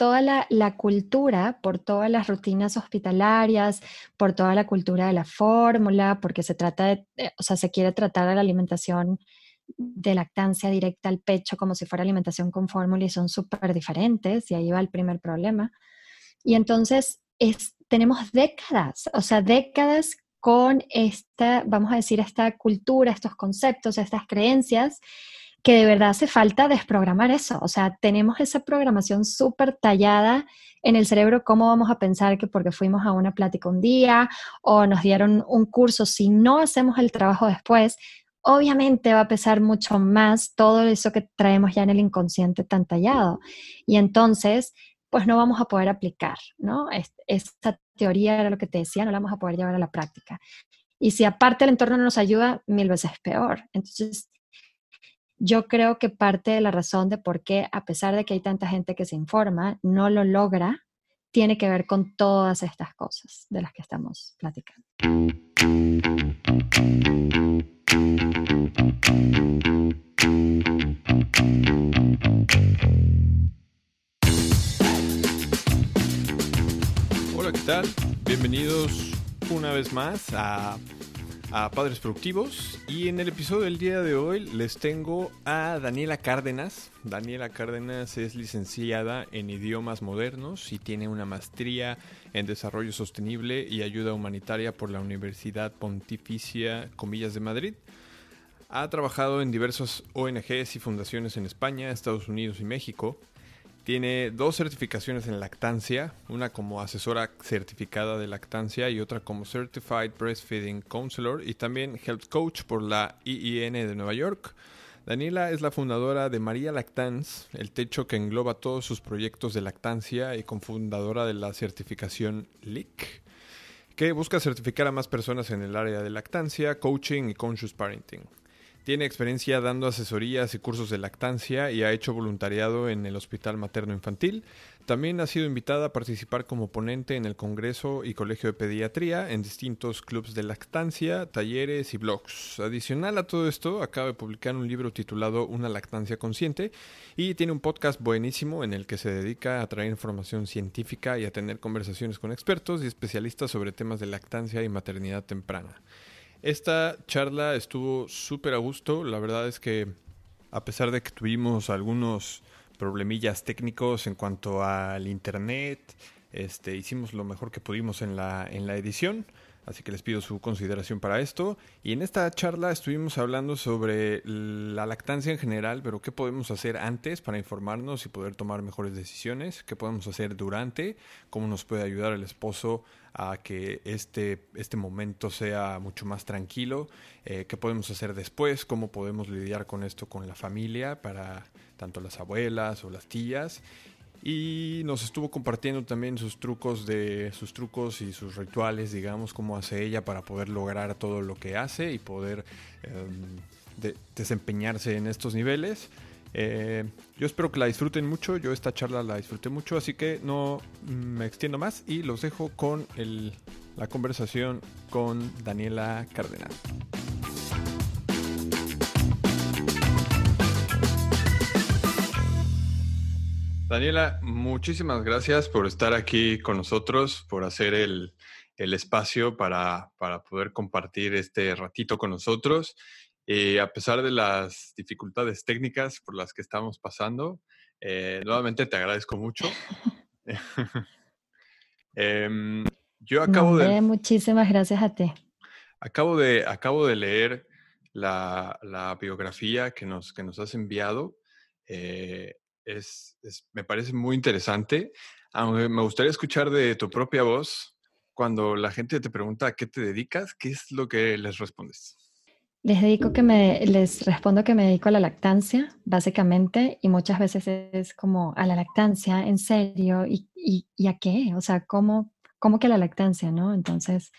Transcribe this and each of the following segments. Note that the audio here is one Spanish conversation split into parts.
toda la, cultura, por todas las rutinas hospitalarias, por toda la cultura de la fórmula, porque se trata de, eh, o sea, se quiere tratar a la alimentación de lactancia directa al pecho como si fuera alimentación con fórmula y son súper diferentes y ahí va el primer problema. Y entonces es, tenemos décadas, o sea, décadas con esta, vamos a decir, esta cultura, estos conceptos, estas creencias, que de verdad hace falta desprogramar eso. O sea, tenemos esa programación súper tallada en el cerebro, ¿cómo vamos a pensar que porque fuimos a una plática un día o nos dieron un curso, si no hacemos el trabajo después, obviamente va a pesar mucho más todo eso que traemos ya en el inconsciente tan tallado. Y entonces, pues no vamos a poder aplicar, ¿no? Esta teoría era lo que te decía, no la vamos a poder llevar a la práctica. Y si aparte el entorno no nos ayuda, mil veces peor. Entonces, yo creo que parte de la razón de por qué, a pesar de que hay tanta gente que se informa, no lo logra, tiene que ver con todas estas cosas de las que estamos platicando. Hola, ¿qué tal? Bienvenidos una vez más a, a, Padres Productivos y en el episodio del día de hoy les tengo a Daniela Cárdenas. Daniela Cárdenas es licenciada en idiomas modernos y tiene una maestría en desarrollo sostenible y ayuda humanitaria por la Universidad Pontificia Comillas de Madrid. Ha trabajado en diversas ONGs y fundaciones en España, Estados Unidos y México. Tiene dos certificaciones en lactancia, una como asesora certificada de lactancia y otra como Certified Breastfeeding Counselor y también Health Coach por la IIN de Nueva York. Daniela es la fundadora de María Lactance, el techo que engloba todos sus proyectos de lactancia y cofundadora de la certificación LIC, que busca certificar a más personas en el área de lactancia, coaching y conscious parenting. Tiene experiencia dando asesorías y cursos de lactancia y ha hecho voluntariado en el Hospital Materno Infantil. También ha sido invitada a participar como ponente en el Congreso y Colegio de Pediatría en distintos clubes de lactancia, talleres y blogs. Adicional a todo esto, acaba de publicar un libro titulado Una lactancia consciente y tiene un podcast buenísimo en el que se dedica a traer información científica y a tener conversaciones con expertos y especialistas sobre temas de lactancia y maternidad temprana. Esta charla estuvo súper a gusto. La verdad es que a pesar de que tuvimos algunos problemillas técnicos en cuanto al internet, este, hicimos lo mejor que pudimos en la, en la edición. Así que les pido su consideración para esto. Y en esta charla estuvimos hablando sobre la lactancia en general, pero qué podemos hacer antes para informarnos y poder tomar mejores decisiones, qué podemos hacer durante, cómo nos puede ayudar el esposo a que este, este momento sea mucho más tranquilo, eh, qué podemos hacer después, cómo podemos lidiar con esto con la familia, para tanto las abuelas o las tías. Y nos estuvo compartiendo también sus trucos de sus trucos y sus rituales, digamos, cómo hace ella para poder lograr todo lo que hace y poder em, desempeñarse en estos niveles. Eh, yo espero que la disfruten mucho, yo esta charla la disfruté mucho, así que no me extiendo más y los dejo con la conversación con Daniela Cardenal. Daniela, muchísimas gracias por estar aquí con nosotros, por hacer el, espacio para, para, poder compartir este ratito con nosotros a pesar de las dificultades técnicas por las que estamos pasando, eh, nuevamente te agradezco mucho. Em, yo acabo de... Muchísimas gracias a ti. Acabo de, acabo de leer la, biografía que nos, que nos has enviado. Eh, es, me parece muy interesante. Aunque me gustaría escuchar de tu propia voz cuando la gente te pregunta a qué te dedicas, ¿qué es lo que les respondes? Les dedico que me, les respondo que me dedico a la lactancia, básicamente, y muchas veces es como a la lactancia, en serio, ¿y, y, a qué? O sea, ¿cómo, ¿cómo, que la lactancia, no? Entonces,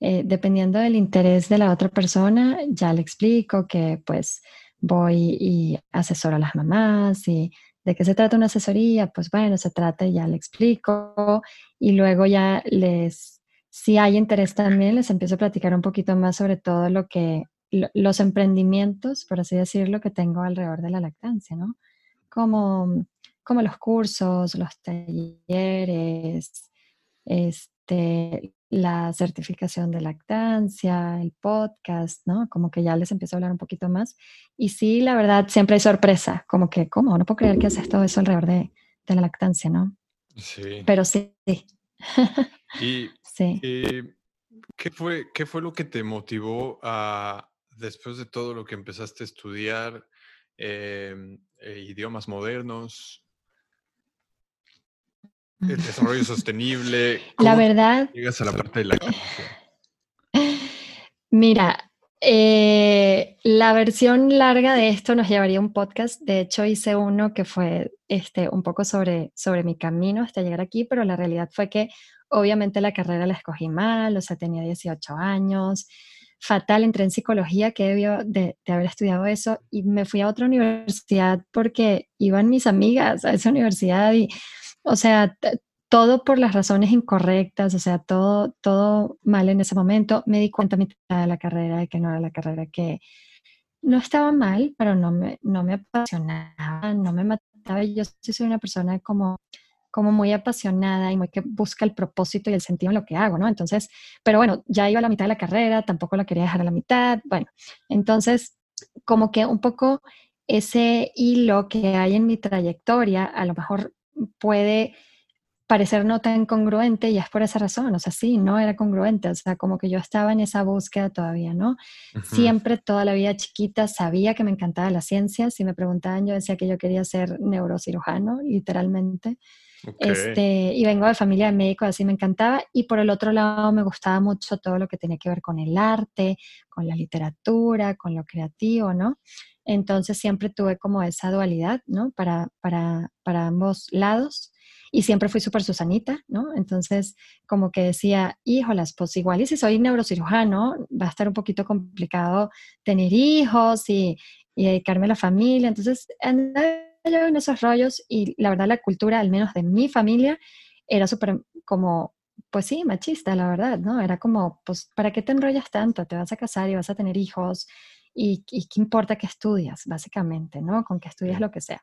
eh, dependiendo del interés de la otra persona, ya le explico que pues voy y asesoro a las mamás y de qué se trata una asesoría, pues bueno, se trata y ya le explico y luego ya les, si hay interés también, les empiezo a platicar un poquito más sobre todo lo que los emprendimientos, por así decirlo, que tengo alrededor de la lactancia, ¿no? Como como los cursos, los talleres, este, la certificación de lactancia, el podcast, ¿no? Como que ya les empiezo a hablar un poquito más. Y sí, la verdad, siempre hay sorpresa, como que, ¿cómo? No puedo creer que haces todo eso alrededor de, de la lactancia, ¿no? Sí. Pero sí. ¿Y sí. ¿qué, fue, qué fue lo que te motivó a, después de todo lo que empezaste a estudiar, em, eh, idiomas modernos, el desarrollo sostenible. La verdad. Llegas a la parte de la Mira, eh, la versión larga de esto nos llevaría un podcast. De hecho, hice uno que fue este, un poco sobre, sobre mi camino hasta llegar aquí, pero la realidad fue que obviamente la carrera la escogí mal, o sea, tenía 18 años, fatal, entré en psicología, que debió de, haber estudiado eso, y me fui a otra universidad porque iban mis amigas a esa universidad y o sea, todo por las razones incorrectas, o sea, todo, todo mal en ese momento. Me di cuenta a mitad de la carrera de que no era la carrera que no estaba mal, pero no me, no me apasionaba, no me mataba. Yo soy una persona como, como muy apasionada y muy que busca el propósito y el sentido en lo que hago, ¿no? Entonces, pero bueno, ya iba a la mitad de la carrera, tampoco la quería dejar a la mitad. Bueno, entonces, como que un poco ese hilo que hay en mi trayectoria, a lo mejor puede parecer no tan congruente y es por esa razón, o sea, sí, no era congruente, o sea, como que yo estaba en esa búsqueda todavía, ¿no? Siempre, toda la vida chiquita, sabía que me encantaba la ciencia, si me preguntaban, yo decía que yo quería ser neurocirujano, literalmente, este, y vengo de familia de médicos, así me encantaba, y por el otro lado me gustaba mucho todo lo que tenía que ver con el arte, con la literatura, con lo creativo, ¿no? Entonces siempre tuve como esa dualidad, ¿no? Para, para, para ambos lados. Y siempre fui súper Susanita, ¿no? Entonces, como que decía, híjolas, pues igual y si soy neurocirujano, va a estar un poquito complicado tener hijos y, y dedicarme a la familia. Entonces, andaba yo en esos rollos y la verdad la cultura, al menos de mi familia, era súper como, pues sí, machista, la verdad, ¿no? Era como, pues, ¿para qué te enrollas tanto? Te vas a casar y vas a tener hijos y, qué importa que estudias, básicamente, ¿no? Con que estudias lo que sea.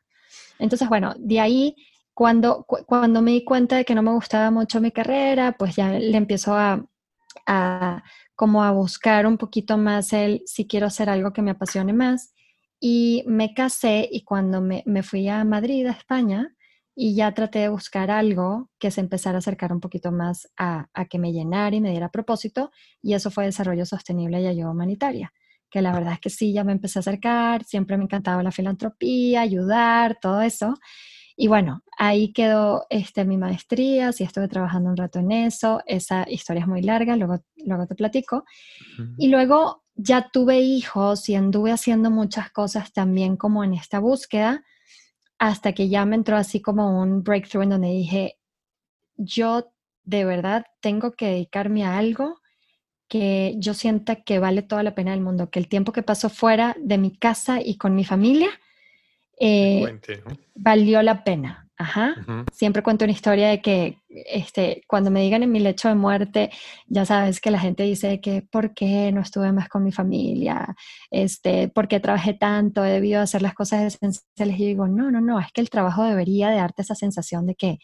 Entonces, bueno, de ahí, cuando, cuando me di cuenta de que no me gustaba mucho mi carrera, pues ya le empiezo a, a como a buscar un poquito más el si quiero hacer algo que me apasione más. Y me casé y cuando me, me fui a Madrid, a España, y ya traté de buscar algo que se empezara a acercar un poquito más a, a, que me llenara y me diera propósito, y eso fue desarrollo sostenible y ayuda humanitaria que la verdad es que sí, ya me empecé a acercar, siempre me encantaba la filantropía, ayudar, todo eso. Y bueno, ahí quedó este, mi maestría, sí estuve trabajando un rato en eso, esa historia es muy larga, luego, luego te platico. Y luego ya tuve hijos y anduve haciendo muchas cosas también como en esta búsqueda, hasta que ya me entró así como un breakthrough en donde dije, yo de verdad tengo que dedicarme a algo que yo sienta que vale toda la pena del mundo, que el tiempo que paso fuera de mi casa y con mi familia eh, valió la pena. Ajá. Siempre cuento una historia de que este, cuando me digan en mi lecho de muerte, ya sabes que la gente dice que ¿por qué no estuve más con mi familia? Este, ¿Por qué trabajé tanto? He debido hacer las cosas esenciales. Y digo, no, no, no, es que el trabajo debería de darte esa sensación de que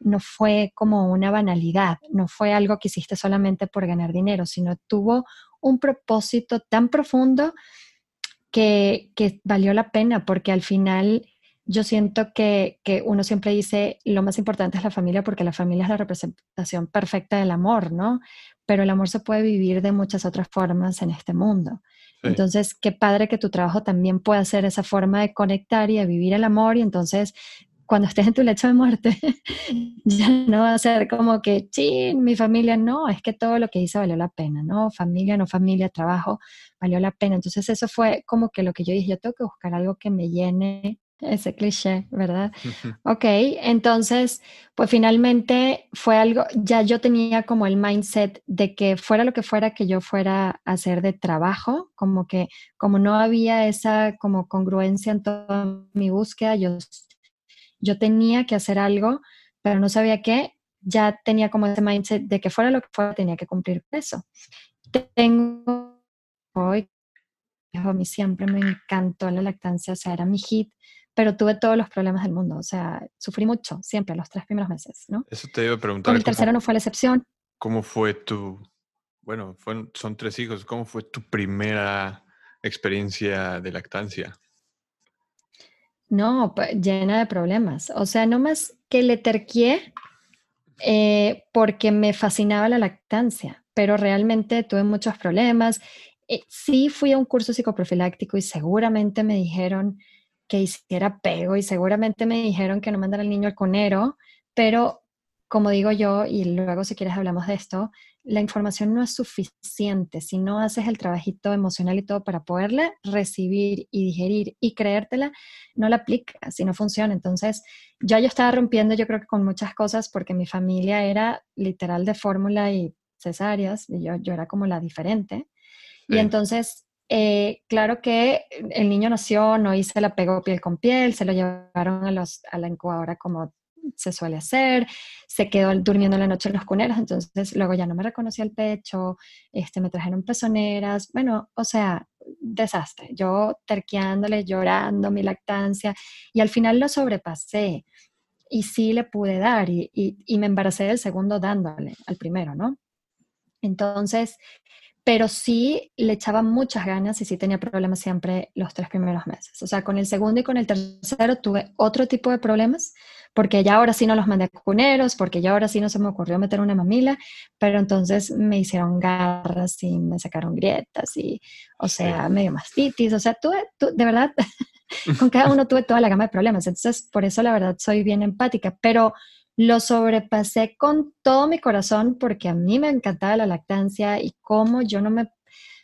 no fue como una banalidad, no fue algo que hiciste solamente por ganar dinero, sino tuvo un propósito tan profundo que, valió la pena, porque al final yo siento que, que, uno siempre dice lo más importante es la familia, porque la familia es la representación perfecta del amor, ¿no? Pero el amor se puede vivir de muchas otras formas en este mundo. Entonces, qué padre que tu trabajo también pueda ser esa forma de conectar y de vivir el amor y entonces cuando estés en tu lecho de muerte, ya no va a ser como que, sí, mi familia, no, es que todo lo que hice valió la pena, ¿no? Familia, no familia, trabajo, valió la pena. Entonces eso fue como que lo que yo dije, yo tengo que buscar algo que me llene ese cliché, ¿verdad? ok, entonces, pues finalmente fue algo, ya yo tenía como el mindset de que fuera lo que fuera que yo fuera a hacer de trabajo, como que como no había esa como congruencia en toda mi búsqueda, yo yo tenía que hacer algo, pero no sabía qué, ya tenía como ese mindset de que fuera lo que fuera, tenía que cumplir eso. Tengo hoy, a mí siempre me encantó la lactancia, o sea, era mi hit, pero tuve todos los problemas del mundo. O sea, sufrí mucho, siempre, los tres primeros meses, ¿no? Eso te iba a preguntar. Con el tercero no fue la excepción. ¿Cómo fue tu, bueno, son tres hijos, ¿cómo fue tu primera experiencia de lactancia? No, llena de problemas. O sea, no más que le terquié eh, porque me fascinaba la lactancia, pero realmente tuve muchos problemas. Eh, sí fui a un curso psicoprofiláctico y seguramente me dijeron que hiciera pego y seguramente me dijeron que no mandara al niño al conero, pero como digo yo, y luego si quieres hablamos de esto, la información no es suficiente si no haces el trabajito emocional y todo para poderla recibir y digerir y creértela, no la aplicas si no funciona. Entonces, ya yo estaba rompiendo, yo creo que con muchas cosas, porque mi familia era literal de fórmula y cesáreas, y yo, yo era como la diferente. Y entonces, eh, claro que el niño nació, no hice la pegó piel con piel, se lo llevaron a, los, a la incubadora como se suele hacer, se quedó durmiendo la noche en los cuneros, entonces luego ya no me reconocía el pecho, este, me trajeron pezoneras, bueno, o sea, desastre, yo terqueándole, llorando mi lactancia y al final lo sobrepasé y sí le pude dar y, y me embaracé del segundo dándole al primero, ¿no? Entonces, pero sí le echaba muchas ganas y sí tenía problemas siempre los tres primeros meses. O sea, con el segundo y con el tercero tuve otro tipo de problemas, porque ya ahora sí no los mandé a cuneros, porque ya ahora sí no se me ocurrió meter una mamila, pero entonces me hicieron garras y me sacaron grietas y, o sea, medio mastitis, o sea, tuve, de verdad, con cada uno tuve toda la gama de problemas. Entonces, por eso la verdad soy bien empática, pero lo sobrepasé con todo mi corazón porque a mí me encantaba la lactancia y cómo yo no me,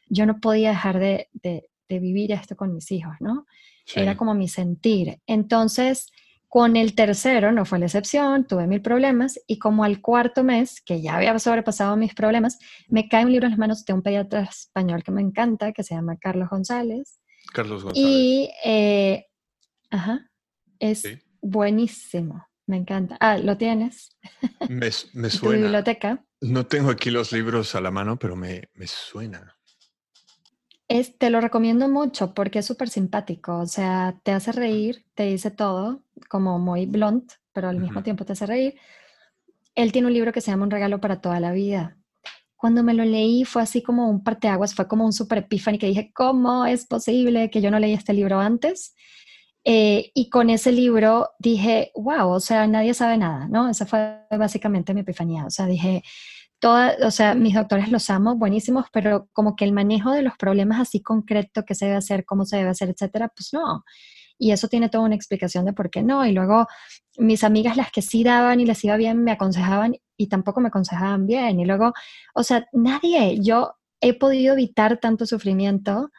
yo no podía dejar de, de, vivir esto con mis hijos, ¿no? Era como mi sentir. Entonces, con el tercero no fue la excepción, tuve mil problemas y como al cuarto mes, que ya había sobrepasado mis problemas, me cae un libro en las manos de un pediatra español que me encanta, que se llama Carlos González. Carlos González. Y, eh, ajá, es buenísimo, me encanta. Ah, ¿lo tienes? Me, me suena. biblioteca? No tengo aquí los libros a la mano, pero me, me suena te lo recomiendo mucho porque es súper simpático, o sea, te hace reír, te dice todo, como muy blunt, pero al mismo tiempo te hace reír. Él tiene un libro que se llama Un regalo para toda la vida. Cuando me lo leí fue así como un parteaguas, fue como un super epiphany que dije, ¿cómo es posible que yo no leí este libro antes? Eh, y con ese libro dije, wow, o sea, nadie sabe nada, ¿no? Esa fue básicamente mi epifanía. O sea, dije, o sea, mis doctores los amo, buenísimos, pero como que el manejo de los problemas así concreto, qué se debe hacer, cómo se debe hacer, etcétera, pues no. Y eso tiene toda una explicación de por qué no. Y luego mis amigas, las que sí daban y les iba bien, me aconsejaban y tampoco me aconsejaban bien. Y luego, o sea, nadie, yo he podido evitar tanto sufrimiento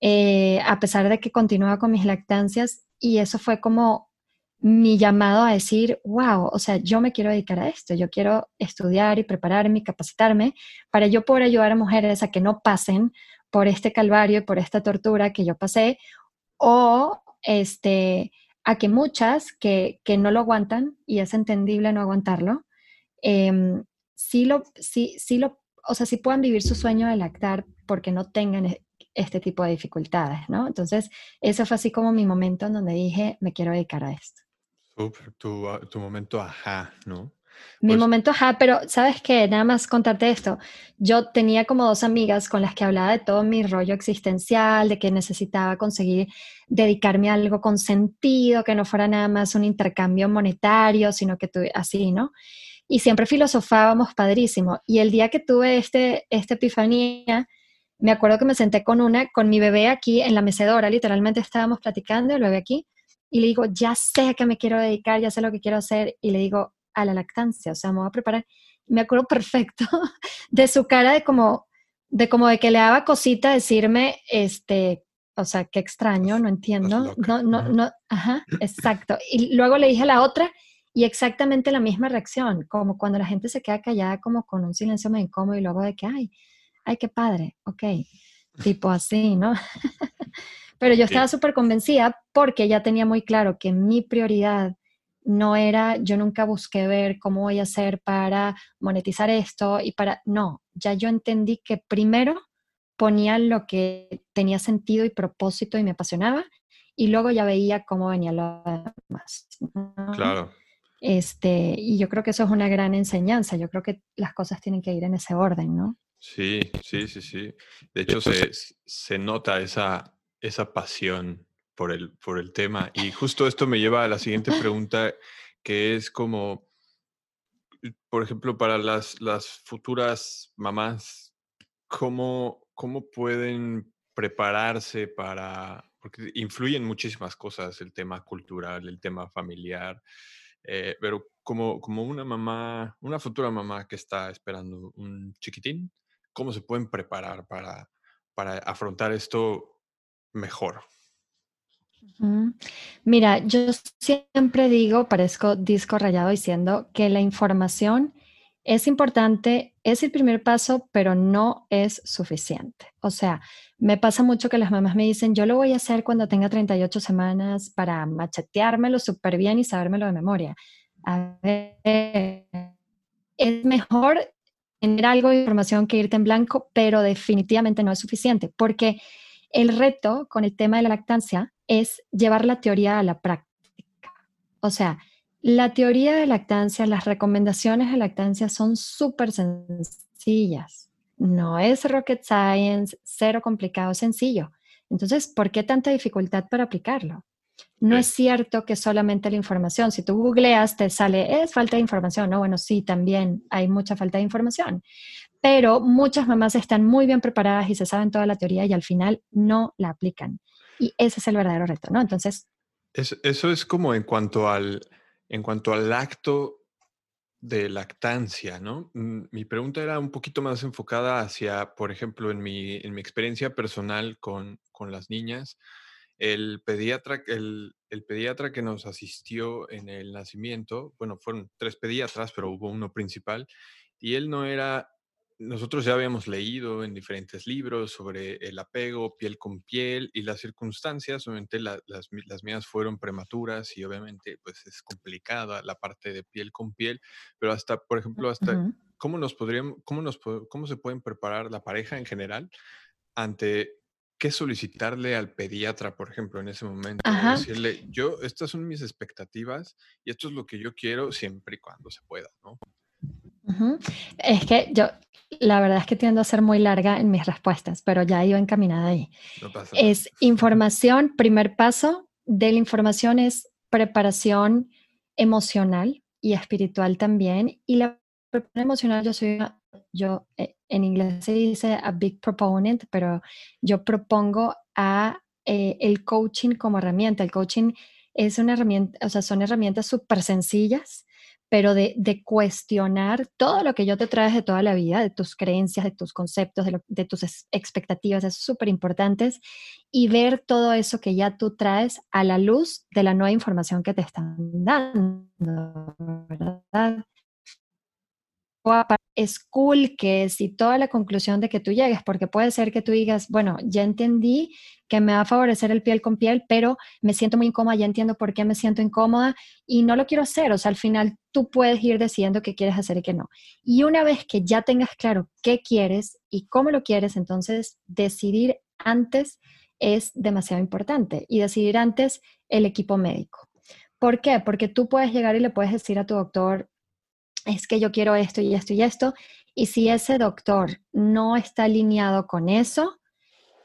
eh, a pesar de que continuaba con mis lactancias y eso fue como mi llamado a decir, wow, o sea, yo me quiero dedicar a esto, yo quiero estudiar y prepararme y capacitarme para yo poder ayudar a mujeres a que no pasen por este calvario y por esta tortura que yo pasé, o este, a que muchas que, no lo aguantan, y es entendible no aguantarlo, em, sí, lo, sí, sí lo, o sea, sí puedan vivir su sueño de lactar porque no tengan e, este tipo de dificultades, ¿no? Entonces, ese fue así como mi momento en donde dije, me quiero dedicar a esto. Tu, ah, tu, momento ajá, ¿no? Mi pues momento ajá, pero sabes qué, nada más contarte esto. Yo tenía como dos amigas con las que hablaba de todo mi rollo existencial, de que necesitaba conseguir dedicarme a algo con sentido, que no fuera nada más un intercambio monetario, sino que tuve así, ¿no? Y siempre filosofábamos padrísimo. Y el día que tuve este, esta epifanía, me acuerdo que me senté con una, con mi bebé aquí en la mecedora, literalmente estábamos platicando, el bebé aquí, y le digo, ya sé a qué me quiero dedicar, ya sé lo que quiero hacer, y le digo, a la lactancia, o sea, me voy a preparar. Me acuerdo perfecto de su cara de como, de como de que le daba cosita decirme, este, o sea, qué extraño, no entiendo. No, no, no, ajá, exacto. Y luego le dije a la otra y exactamente la misma reacción, como cuando la gente se queda callada como con un silencio muy incómodo y luego de que, ay, ay, qué padre, ok, tipo así, ¿no? Pero yo estaba súper convencida porque ya tenía muy claro que mi prioridad no era, yo nunca busqué ver cómo voy a hacer para monetizar esto y para, no, ya yo entendí que primero ponía lo que tenía sentido y propósito y me apasionaba y luego ya veía cómo venía lo demás. Claro. Este, y yo creo que eso es una gran enseñanza. Yo creo que las cosas tienen que ir en ese orden, ¿no? Sí, sí, sí, sí. De hecho, se, se nota esa, esa pasión por el, por el tema. Y justo esto me lleva a la siguiente pregunta, que es como, por ejemplo, para las, las futuras mamás, ¿cómo, ¿cómo pueden prepararse para, porque influyen muchísimas cosas, el tema cultural, el tema familiar, eh, pero como, como una mamá, una futura mamá que está esperando un chiquitín, ¿cómo se pueden preparar para, para afrontar esto mejor? Mira, yo siempre digo, parezco disco rayado diciendo que la información es importante, es el primer paso, pero no es suficiente. O sea, me pasa mucho que las mamás me dicen, yo lo voy a hacer cuando tenga 38 semanas para macheteármelo súper bien y sabérmelo de memoria. A ver, es mejor tener algo de información que irte en blanco, pero definitivamente no es suficiente, porque el reto con el tema de la lactancia es llevar la teoría a la práctica. O sea, la teoría de lactancia, las recomendaciones de lactancia son súper sencillas. No es rocket science, cero complicado, sencillo. Entonces, ¿por qué tanta dificultad para aplicarlo? No es cierto que solamente la información, si tú googleas te sale, es falta de información, ¿no? Bueno, sí, también hay mucha falta de información, pero muchas mamás están muy bien preparadas y se saben toda la teoría y al final no la aplican. Y ese es el verdadero reto, ¿no? Entonces... eso es como en cuanto al, en cuanto al acto de lactancia, ¿no? Mm, mi pregunta era un poquito más enfocada hacia, por ejemplo, en mi, en mi experiencia personal con, con las niñas, el pediatra, el, el, pediatra que nos asistió en el nacimiento, bueno, fueron tres pediatras, pero hubo uno principal, y él no era nosotros ya habíamos leído en diferentes libros sobre el apego piel con piel y las circunstancias, obviamente las, las, mías fueron prematuras y obviamente pues es complicada la parte de piel con piel, pero hasta, por ejemplo, hasta cómo nos podríamos, cómo nos, cómo se pueden preparar la pareja en general ante qué solicitarle al pediatra, por ejemplo, en ese momento, decirle, yo, estas son mis expectativas y esto es lo que yo quiero siempre y cuando se pueda, ¿no? Es que yo, la verdad es que tiendo a ser muy larga en mis respuestas, pero ya iba encaminada ahí. es información, primer paso de la información es preparación emocional y espiritual también. Y la preparación emocional, yo soy, yo eh, en inglés se dice a big proponent, pero yo propongo a eh, el coaching como herramienta. El coaching es una herramienta, o sea, son herramientas súper sencillas pero de, cuestionar todo lo que yo te traes de toda la vida, de tus creencias, de tus conceptos, de, tus expectativas, es súper importantes, y ver todo eso que ya tú traes a la luz de la nueva información que te están dando, ¿verdad? Es cool que si toda la conclusión de que tú llegues, porque puede ser que tú digas, bueno, ya entendí que me va a favorecer el piel con piel, pero me siento muy incómoda, ya entiendo por qué me siento incómoda y no lo quiero hacer. O sea, al final tú puedes ir decidiendo qué quieres hacer y qué no. Y una vez que ya tengas claro qué quieres y cómo lo quieres, entonces decidir antes es demasiado importante y decidir antes el equipo médico. ¿Por qué? Porque tú puedes llegar y le puedes decir a tu doctor, es que yo quiero esto y esto y esto. Y si ese doctor no está alineado con eso,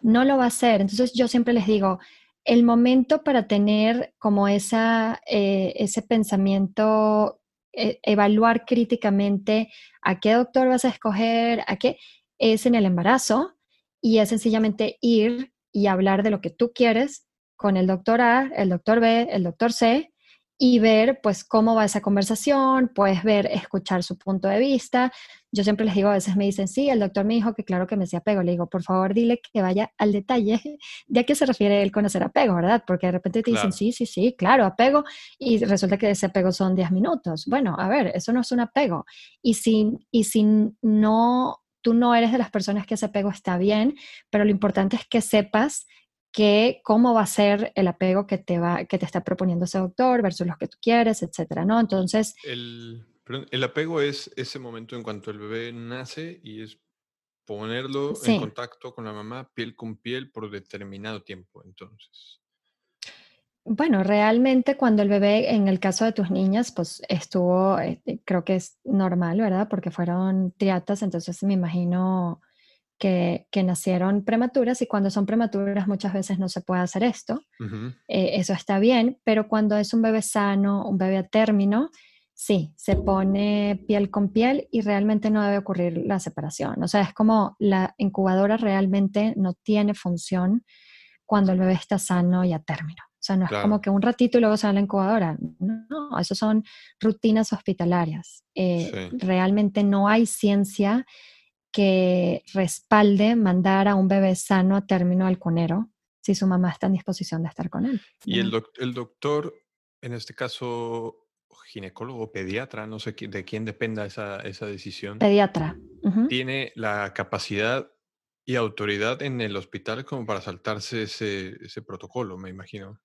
no lo va a hacer. Entonces yo siempre les digo, el momento para tener como esa, eh, ese pensamiento, eh, evaluar críticamente a qué doctor vas a escoger, a qué, es en el embarazo y es sencillamente ir y hablar de lo que tú quieres con el doctor A, el doctor B, el doctor C y ver pues cómo va esa conversación, puedes ver, escuchar su punto de vista. Yo siempre les digo, a veces me dicen, sí, el doctor me dijo que claro que me hacía apego. Le digo, por favor, dile que vaya al detalle de a qué se refiere él con hacer apego, ¿verdad? Porque de repente te dicen, sí, sí, sí, claro, apego, y resulta que ese apego son 10 minutos. Bueno, a ver, eso no es un apego. Y si, y si no, tú no eres de las personas que ese apego está bien, pero lo importante es que sepas que cómo va a ser el apego que te va, que te está proponiendo ese doctor versus los que tú quieres, etcétera, ¿no? Entonces. El, el apego es ese momento en cuanto el bebé nace y es ponerlo en contacto con la mamá piel con piel por determinado tiempo, entonces. Bueno, realmente cuando el bebé, en el caso de tus niñas, pues estuvo, eh, creo que es normal, ¿verdad? Porque fueron triatas, entonces me imagino que, nacieron prematuras y cuando son prematuras muchas veces no se puede hacer esto. Eh, eso está bien, pero cuando es un bebé sano, un bebé a término, sí, se pone piel con piel y realmente no debe ocurrir la separación. O sea, es como la incubadora realmente no tiene función cuando el bebé está sano y a término. O sea, no es como que un ratito y luego se va a la incubadora. No, eso son rutinas hospitalarias. Eh, realmente no hay ciencia que respalde mandar a un bebé sano a término al conero si su mamá está en disposición de estar con él. Y el, el doctor, en este caso, ginecólogo, pediatra, no sé de quién dependa esa, esa decisión. Pediatra. Tiene la capacidad y autoridad en el hospital como para saltarse ese, ese protocolo, me imagino.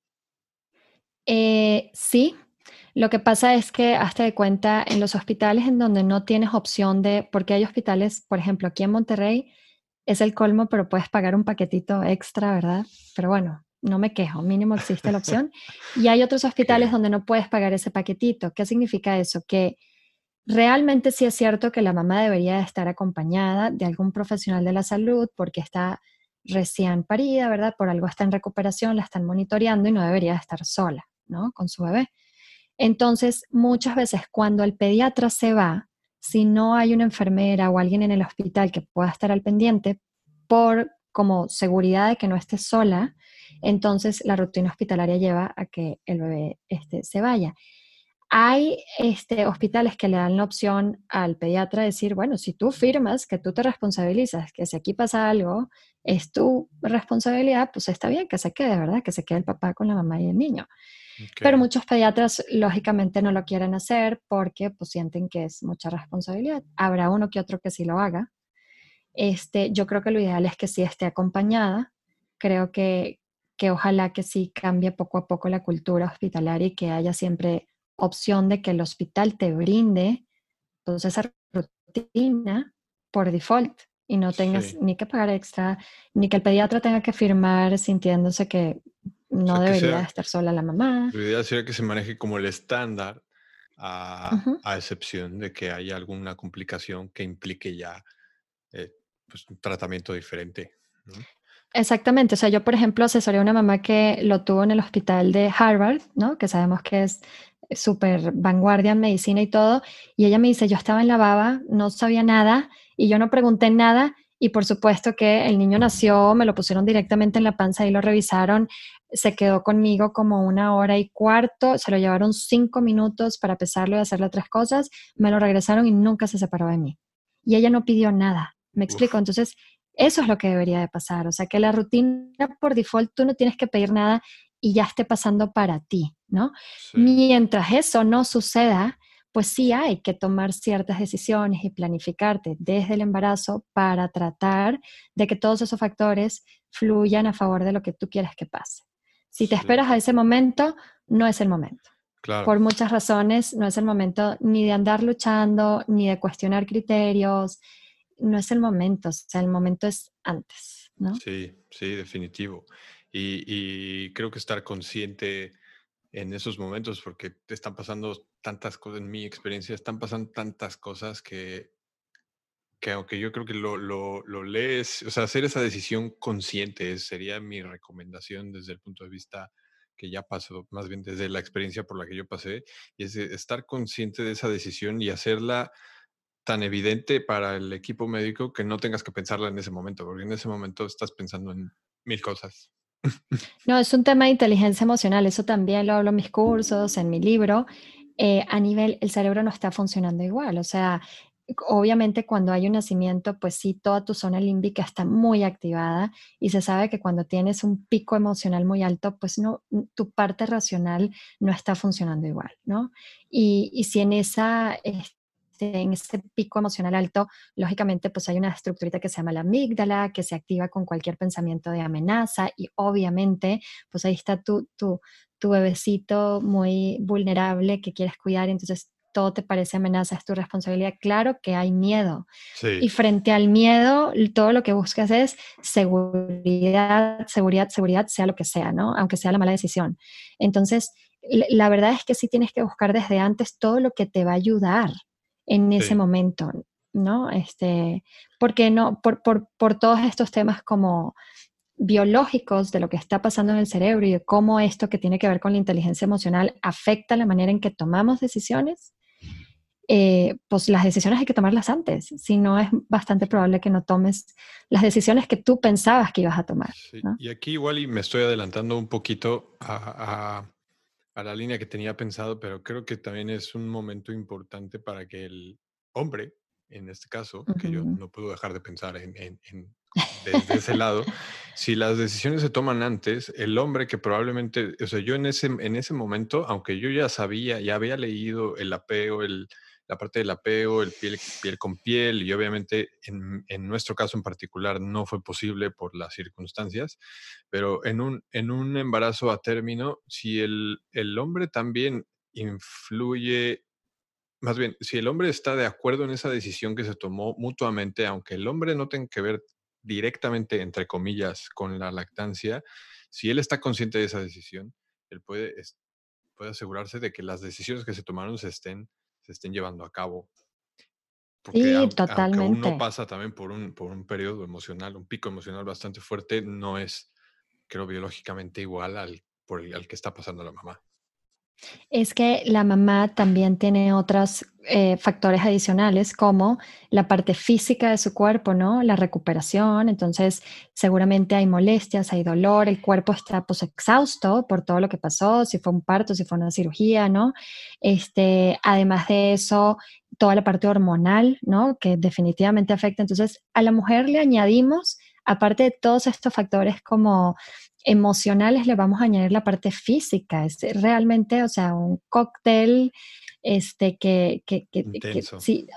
Eh, sí, lo que pasa es que, hasta de cuenta, en los hospitales en donde no tienes opción de, porque hay hospitales, por ejemplo, aquí en Monterrey, es el colmo, pero puedes pagar un paquetito extra, ¿verdad? Pero bueno, no me quejo, mínimo existe la opción. Y hay otros hospitales donde no puedes pagar ese paquetito. ¿Qué significa eso? Que realmente sí es cierto que la mamá debería estar acompañada de algún profesional de la salud porque está recién parida, ¿verdad? Por algo está en recuperación, la están monitoreando y no debería estar sola, ¿no? Con su bebé. Entonces, muchas veces cuando el pediatra se va, si no hay una enfermera o alguien en el hospital que pueda estar al pendiente, por como seguridad de que no esté sola, entonces la rutina hospitalaria lleva a que el bebé este, se vaya. Hay este, hospitales que le dan la opción al pediatra de decir, bueno, si tú firmas que tú te responsabilizas, que si aquí pasa algo, es tu responsabilidad, pues está bien que se quede, ¿verdad? Que se quede el papá con la mamá y el niño. Pero muchos pediatras lógicamente no lo quieren hacer porque pues, sienten que es mucha responsabilidad. Habrá uno que otro que sí lo haga. Este, yo creo que lo ideal es que sí esté acompañada. Creo que, que ojalá que sí cambie poco a poco la cultura hospitalaria y que haya siempre opción de que el hospital te brinde pues, esa rutina por default y no tengas ni que pagar extra, ni que el pediatra tenga que firmar sintiéndose que no debería estar sola la mamá. La idea sería que se maneje como el estándar, a, excepción de que haya alguna complicación que implique ya eh, pues, un tratamiento diferente. Exactamente, o sea, yo por ejemplo asesoré a una mamá que lo tuvo en el hospital de Harvard, ¿no? Que sabemos que es súper vanguardia en medicina y todo, y ella me dice, yo estaba en la baba, no sabía nada, y yo no pregunté nada, y por supuesto que el niño nació, me lo pusieron directamente en la panza y lo revisaron, se quedó conmigo como una hora y cuarto, se lo llevaron cinco minutos para pesarlo y hacerle otras cosas, me lo regresaron y nunca se separó de mí. Y ella no pidió nada, me explico. Entonces, eso es lo que debería de pasar, o sea, que la rutina por default tú no tienes que pedir nada y ya esté pasando para ti, ¿no? Mientras eso no suceda, pues sí hay que tomar ciertas decisiones y planificarte desde el embarazo para tratar de que todos esos factores fluyan a favor de lo que tú quieres que pase. Si te esperas a ese momento, no es el momento. Por muchas razones, no es el momento ni de andar luchando, ni de cuestionar criterios, no es el momento, o sea, el momento es antes, ¿no? Sí, sí, definitivo. Y, y creo que estar consciente en esos momentos, porque te están pasando tantas cosas, en mi experiencia, están pasando tantas cosas que, que aunque yo creo que lo, lo, lo lees, o sea, hacer esa decisión consciente sería mi recomendación desde el punto de vista que ya pasó, más bien desde la experiencia por la que yo pasé, y es estar consciente de esa decisión y hacerla tan evidente para el equipo médico que no tengas que pensarla en ese momento, porque en ese momento estás pensando en mil cosas. No, es un tema de inteligencia emocional, eso también lo hablo en mis cursos, en mi libro. Eh, a nivel, el cerebro no está funcionando igual, o sea, obviamente cuando hay un nacimiento, pues sí, toda tu zona límbica está muy activada y se sabe que cuando tienes un pico emocional muy alto, pues no, tu parte racional no está funcionando igual, ¿no? Y, y si en esa en ese pico emocional alto, lógicamente pues hay una estructurita que se llama la amígdala, que se activa con cualquier pensamiento de amenaza y obviamente pues ahí está tu, tu, tu bebecito muy vulnerable que quieres cuidar, entonces todo te parece amenaza, es tu responsabilidad. Claro que hay miedo. Y frente al miedo, todo lo que buscas es seguridad, seguridad, seguridad, sea lo que sea, ¿no? Aunque sea la mala decisión. Entonces, la verdad es que sí tienes que buscar desde antes todo lo que te va a ayudar en ese momento, ¿no? Este, porque no, por, por, por todos estos temas como biológicos de lo que está pasando en el cerebro y de cómo esto que tiene que ver con la inteligencia emocional afecta la manera en que tomamos decisiones, eh, pues las decisiones hay que tomarlas antes, si no es bastante probable que no tomes las decisiones que tú pensabas que ibas a tomar. Y aquí igual y me estoy adelantando un poquito a, a, la línea que tenía pensado, pero creo que también es un momento importante para que el hombre, en este caso, que yo no puedo dejar de pensar en, en, en desde ese lado, si las decisiones se toman antes, el hombre que probablemente, o sea, yo en ese, en ese momento, aunque yo ya sabía, ya había leído el apego, el, la parte del apego, el piel, piel con piel, y obviamente en, en, nuestro caso en particular no fue posible por las circunstancias, pero en un, en un embarazo a término, si el, el hombre también influye más bien, si el hombre está de acuerdo en esa decisión que se tomó mutuamente, aunque el hombre no tenga que ver directamente, entre comillas, con la lactancia, si él está consciente de esa decisión, él puede, puede asegurarse de que las decisiones que se tomaron se estén, se estén llevando a cabo. Porque sí, totalmente. Aunque uno pasa también por un, por un periodo emocional, un pico emocional bastante fuerte, no es, creo, biológicamente igual al, por el, al que está pasando la mamá. Es que la mamá también tiene otros eh, factores adicionales como la parte física de su cuerpo, ¿no? La recuperación, entonces seguramente hay molestias, hay dolor, el cuerpo está pues exhausto por todo lo que pasó, si fue un parto, si fue una cirugía, ¿no? Este, además de eso, toda la parte hormonal, ¿no? Que definitivamente afecta. Entonces, a la mujer le añadimos, aparte de todos estos factores como emocionales le vamos a añadir la parte física. Es realmente, o sea, un cóctel este, que, que, que, que sí,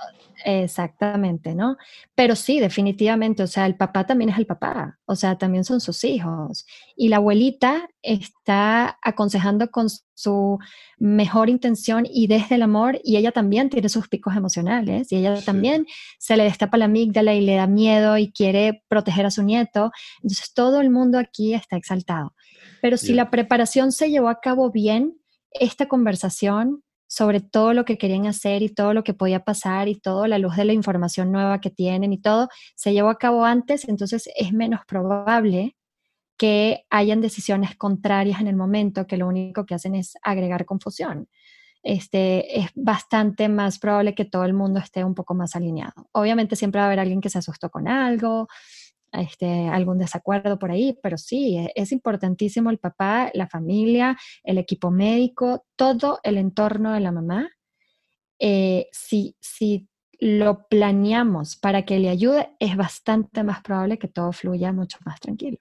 Exactamente, ¿no? Pero sí, definitivamente, o sea, el papá también es el papá, o sea, también son sus hijos. Y la abuelita está aconsejando con su mejor intención y desde el amor, y ella también tiene sus picos emocionales, y ella también se le destapa la amígdala y le da miedo y quiere proteger a su nieto. Entonces, todo el mundo aquí está exaltado. Pero si la preparación se llevó a cabo bien, esta conversación sobre todo lo que querían hacer y todo lo que podía pasar y todo la luz de la información nueva que tienen y todo se llevó a cabo antes, entonces es menos probable que hayan decisiones contrarias en el momento que lo único que hacen es agregar confusión. Este, es bastante más probable que todo el mundo esté un poco más alineado. Obviamente siempre va a haber alguien que se asustó con algo, este, algún desacuerdo por ahí, pero sí, e, es importantísimo el papá, la familia, el equipo médico, todo el entorno de la mamá. Eh, si, si lo planeamos para que le ayude, es bastante más probable que todo fluya mucho más tranquilo.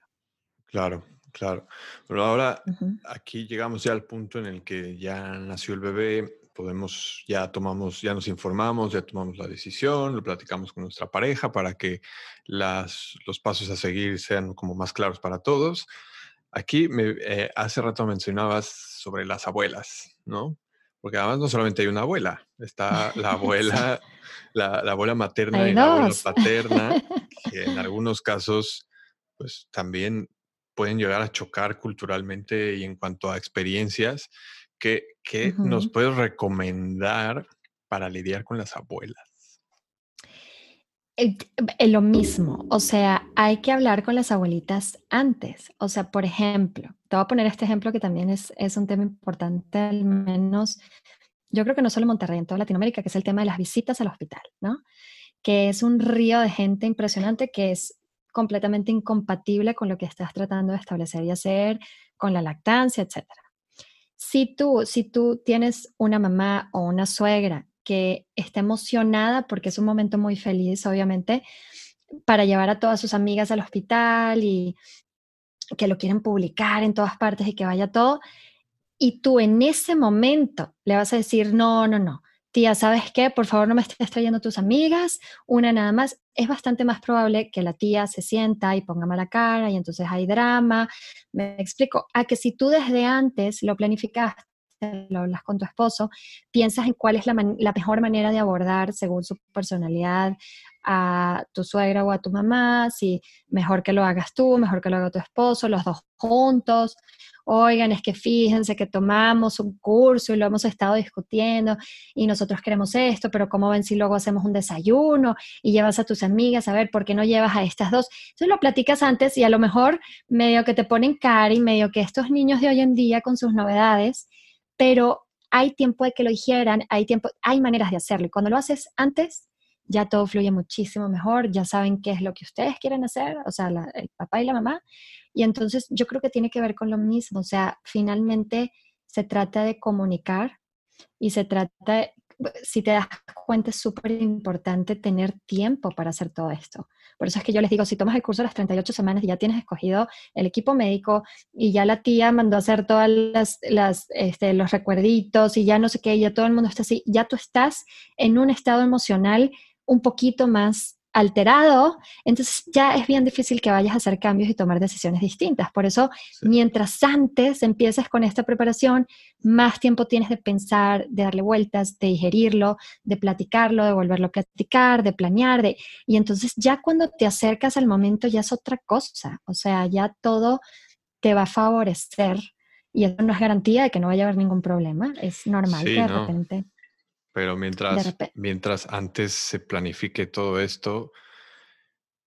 Claro, claro. Pero ahora aquí llegamos ya al punto en el que ya nació el bebé, podemos, ya tomamos, ya nos informamos, ya tomamos la decisión, lo platicamos con nuestra pareja para que las, los pasos a seguir sean como más claros para todos. Aquí me, eh, hace rato mencionabas sobre las abuelas, ¿no? Porque además no solamente hay una abuela, está la abuela, la, abuela materna y la abuela paterna, que en algunos casos, pues también pueden llegar a chocar culturalmente y en cuanto a experiencias ¿Qué, nos puedes recomendar para lidiar con las abuelas? lo mismo, o sea, hay que hablar con las abuelitas antes. O sea, por ejemplo, te voy a poner este ejemplo que también es, es un tema importante, al menos, yo creo que no solo en Monterrey, en toda Latinoamérica, que es el tema de las visitas al hospital, ¿no? Que es un río de gente impresionante que es completamente incompatible con lo que estás tratando de establecer y hacer, con la lactancia, etcétera. Si tú, si tú tienes una mamá o una suegra que está emocionada porque es un momento muy feliz, obviamente, para llevar a todas sus amigas al hospital y que lo quieren publicar en todas partes y que vaya todo, y tú en ese momento le vas a decir, no, no, no, tía, ¿sabes qué? Por favor, no me estés trayendo tus amigas, una nada más. Es bastante más probable que la tía se sienta y ponga mala cara y entonces hay drama. Me explico, a que si tú desde antes lo planificaste lo hablas con tu esposo, piensas en cuál es la, la mejor manera de abordar según su personalidad a tu suegra o a tu mamá, si mejor que lo hagas tú, mejor que lo haga tu esposo, los dos juntos. Oigan, es que fíjense que tomamos un curso y lo hemos estado discutiendo y nosotros queremos esto, pero ¿cómo ven si luego hacemos un desayuno y llevas a tus amigas a ver por qué no llevas a estas dos? Entonces lo platicas antes y a lo mejor medio que te ponen cara y medio que estos niños de hoy en día con sus novedades, pero hay tiempo de que lo dijeran, hay tiempo, hay maneras de hacerlo. Y cuando lo haces antes, ya todo fluye muchísimo mejor, ya saben qué es lo que ustedes quieren hacer, o sea, el papá y la mamá. Y entonces yo creo que tiene que ver con lo mismo, o sea, finalmente se trata de comunicar y se trata, si te das cuenta, es súper importante tener tiempo para hacer todo esto. Por eso es que yo les digo, si tomas el curso de las 38 semanas y ya tienes escogido el equipo médico y ya la tía mandó a hacer todas las, las este, los recuerditos y ya no sé qué, ya todo el mundo está así, ya tú estás en un estado emocional un poquito más alterado, entonces ya es bien difícil que vayas a hacer cambios y tomar decisiones distintas. Por eso, mientras antes empieces con esta preparación, más tiempo tienes de pensar, de darle vueltas, de digerirlo, de platicarlo, de volverlo a platicar, de planear, de... y entonces ya cuando te acercas al momento ya es otra cosa, o sea, ya todo te va a favorecer y eso no es garantía de que no vaya a haber ningún problema, es normal que de repente pero mientras, mientras antes se planifique todo esto,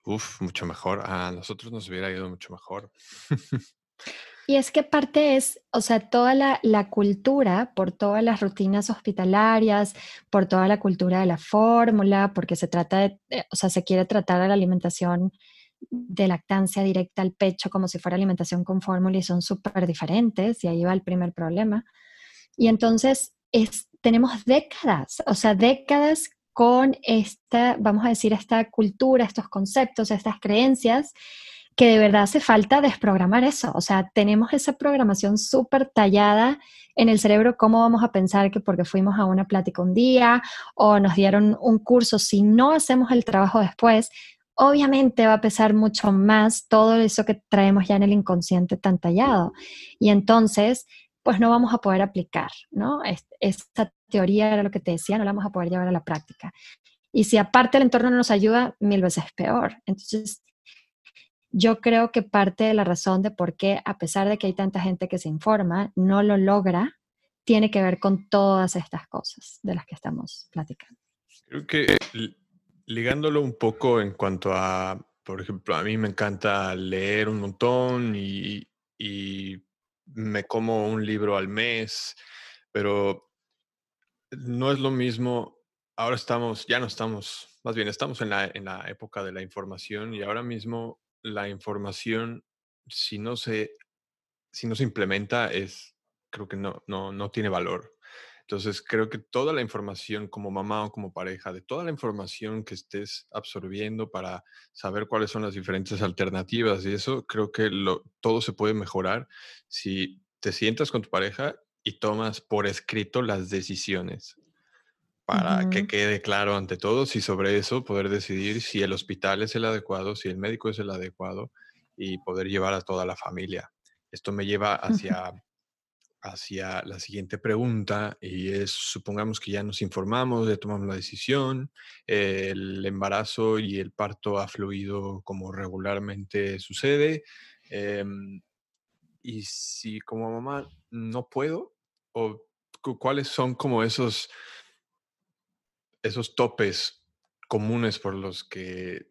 uff, mucho mejor. A nosotros nos hubiera ido mucho mejor. Y es que parte es, o sea, toda la, la, cultura, por todas las rutinas hospitalarias, por toda la cultura de la fórmula, porque se trata de, eh, o sea, se quiere tratar de la alimentación de lactancia directa al pecho como si fuera alimentación con fórmula y son súper diferentes y ahí va el primer problema. Y entonces es tenemos décadas, o sea, décadas con esta, vamos a decir, esta cultura, estos conceptos, estas creencias, que de verdad hace falta desprogramar eso. O sea, tenemos esa programación súper tallada en el cerebro, cómo vamos a pensar que porque fuimos a una plática un día o nos dieron un curso, si no hacemos el trabajo después, obviamente va a pesar mucho más todo eso que traemos ya en el inconsciente tan tallado. Y entonces, pues no vamos a poder aplicar, ¿no? Esta teoría era lo que te decía, no la vamos a poder llevar a la práctica. Y si aparte el entorno no nos ayuda, mil veces peor. Entonces, yo creo que parte de la razón de por qué, a pesar de que hay tanta gente que se informa, no lo logra, tiene que ver con todas estas cosas de las que estamos platicando. Creo que ligándolo un poco en cuanto a, por ejemplo, a mí me encanta leer un montón y, y me como un libro al mes, pero no es lo mismo. Ahora estamos, ya no estamos, más bien estamos en la, en la época de la información y ahora mismo la información, si no se, si no se implementa, es, creo que no, no, no tiene valor. Entonces, creo que toda la información como mamá o como pareja, de toda la información que estés absorbiendo para saber cuáles son las diferentes alternativas y eso, creo que lo, todo se puede mejorar si te sientas con tu pareja y tomas por escrito las decisiones para que quede claro ante todos y sobre eso poder decidir si el hospital es el adecuado, si el médico es el adecuado y poder llevar a toda la familia. Esto me lleva hacia hacia la siguiente pregunta y es, supongamos que ya nos informamos, ya tomamos la decisión, el embarazo y el parto ha fluido como regularmente sucede. Em, y si como mamá no puedo, o cuáles son como esos, esos topes comunes por los que,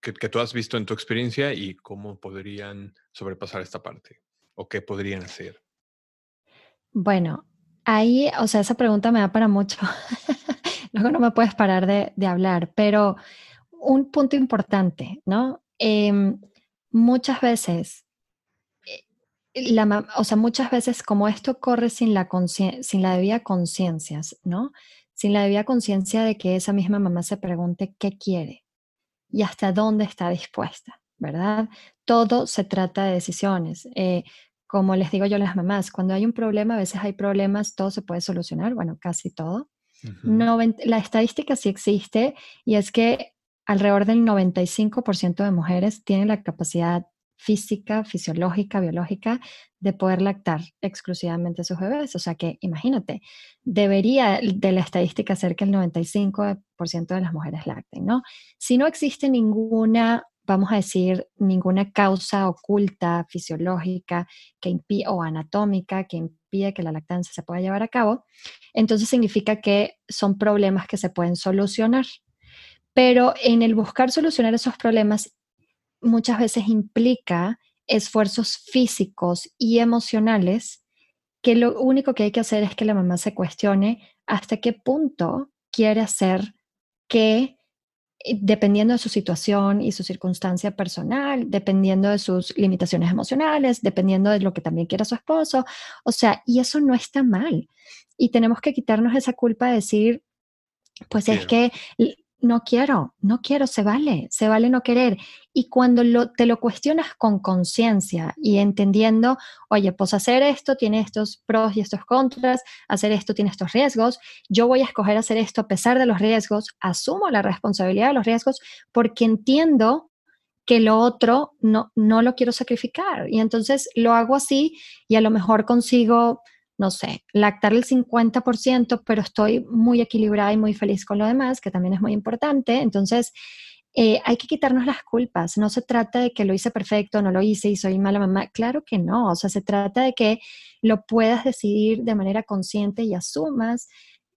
que, que tú has visto en tu experiencia y cómo podrían sobrepasar esta parte o qué podrían hacer. Bueno, ahí, o sea, esa pregunta me da para mucho. Luego no me puedes parar de, hablar, pero un punto importante, ¿no? Em, muchas veces, eh, la, o sea, muchas veces como esto corre sin la, sin la debida conciencia, ¿no? Sin la debida conciencia de que esa misma mamá se pregunte qué quiere y hasta dónde está dispuesta, ¿verdad? Todo se trata de decisiones. Eh, como les digo yo a las mamás, cuando hay un problema, a veces hay problemas, todo se puede solucionar, bueno, casi todo. la estadística sí existe y es que alrededor del 95% de mujeres tienen la capacidad física, fisiológica, biológica de poder lactar exclusivamente a sus bebés. O sea que imagínate, debería de la estadística ser que el 95% de las mujeres lacten, ¿no? Si no existe ninguna, vamos a decir, ninguna causa oculta, fisiológica que o anatómica que impide que la lactancia se pueda llevar a cabo, entonces significa que son problemas que se pueden solucionar. Pero en el buscar solucionar esos problemas muchas veces implica esfuerzos físicos y emocionales que lo único que hay que hacer es que la mamá se cuestione hasta qué punto quiere hacer que, dependiendo de su situación y su circunstancia personal, dependiendo de sus limitaciones emocionales, dependiendo de lo que también quiera su esposo, o sea, y eso no está mal. Y tenemos que quitarnos esa culpa de decir, pues es que no quiero, no quiero, se vale, se vale no querer. Y cuando te lo cuestionas con conciencia y entendiendo, oye, pues hacer esto tiene estos pros y estos contras, hacer esto tiene estos riesgos, yo voy a escoger hacer esto a pesar de los riesgos, asumo la responsabilidad de los riesgos porque entiendo que lo otro no, no lo quiero sacrificar. Y entonces lo hago así y a lo mejor consigo no sé, lactar el 50%, pero estoy muy equilibrada y muy feliz con lo demás, que también es muy importante. Entonces, eh, hay que quitarnos las culpas. No se trata de que lo hice perfecto, no lo hice y soy mala mamá. Claro que no. O sea, se trata de que lo puedas decidir de manera consciente y asumas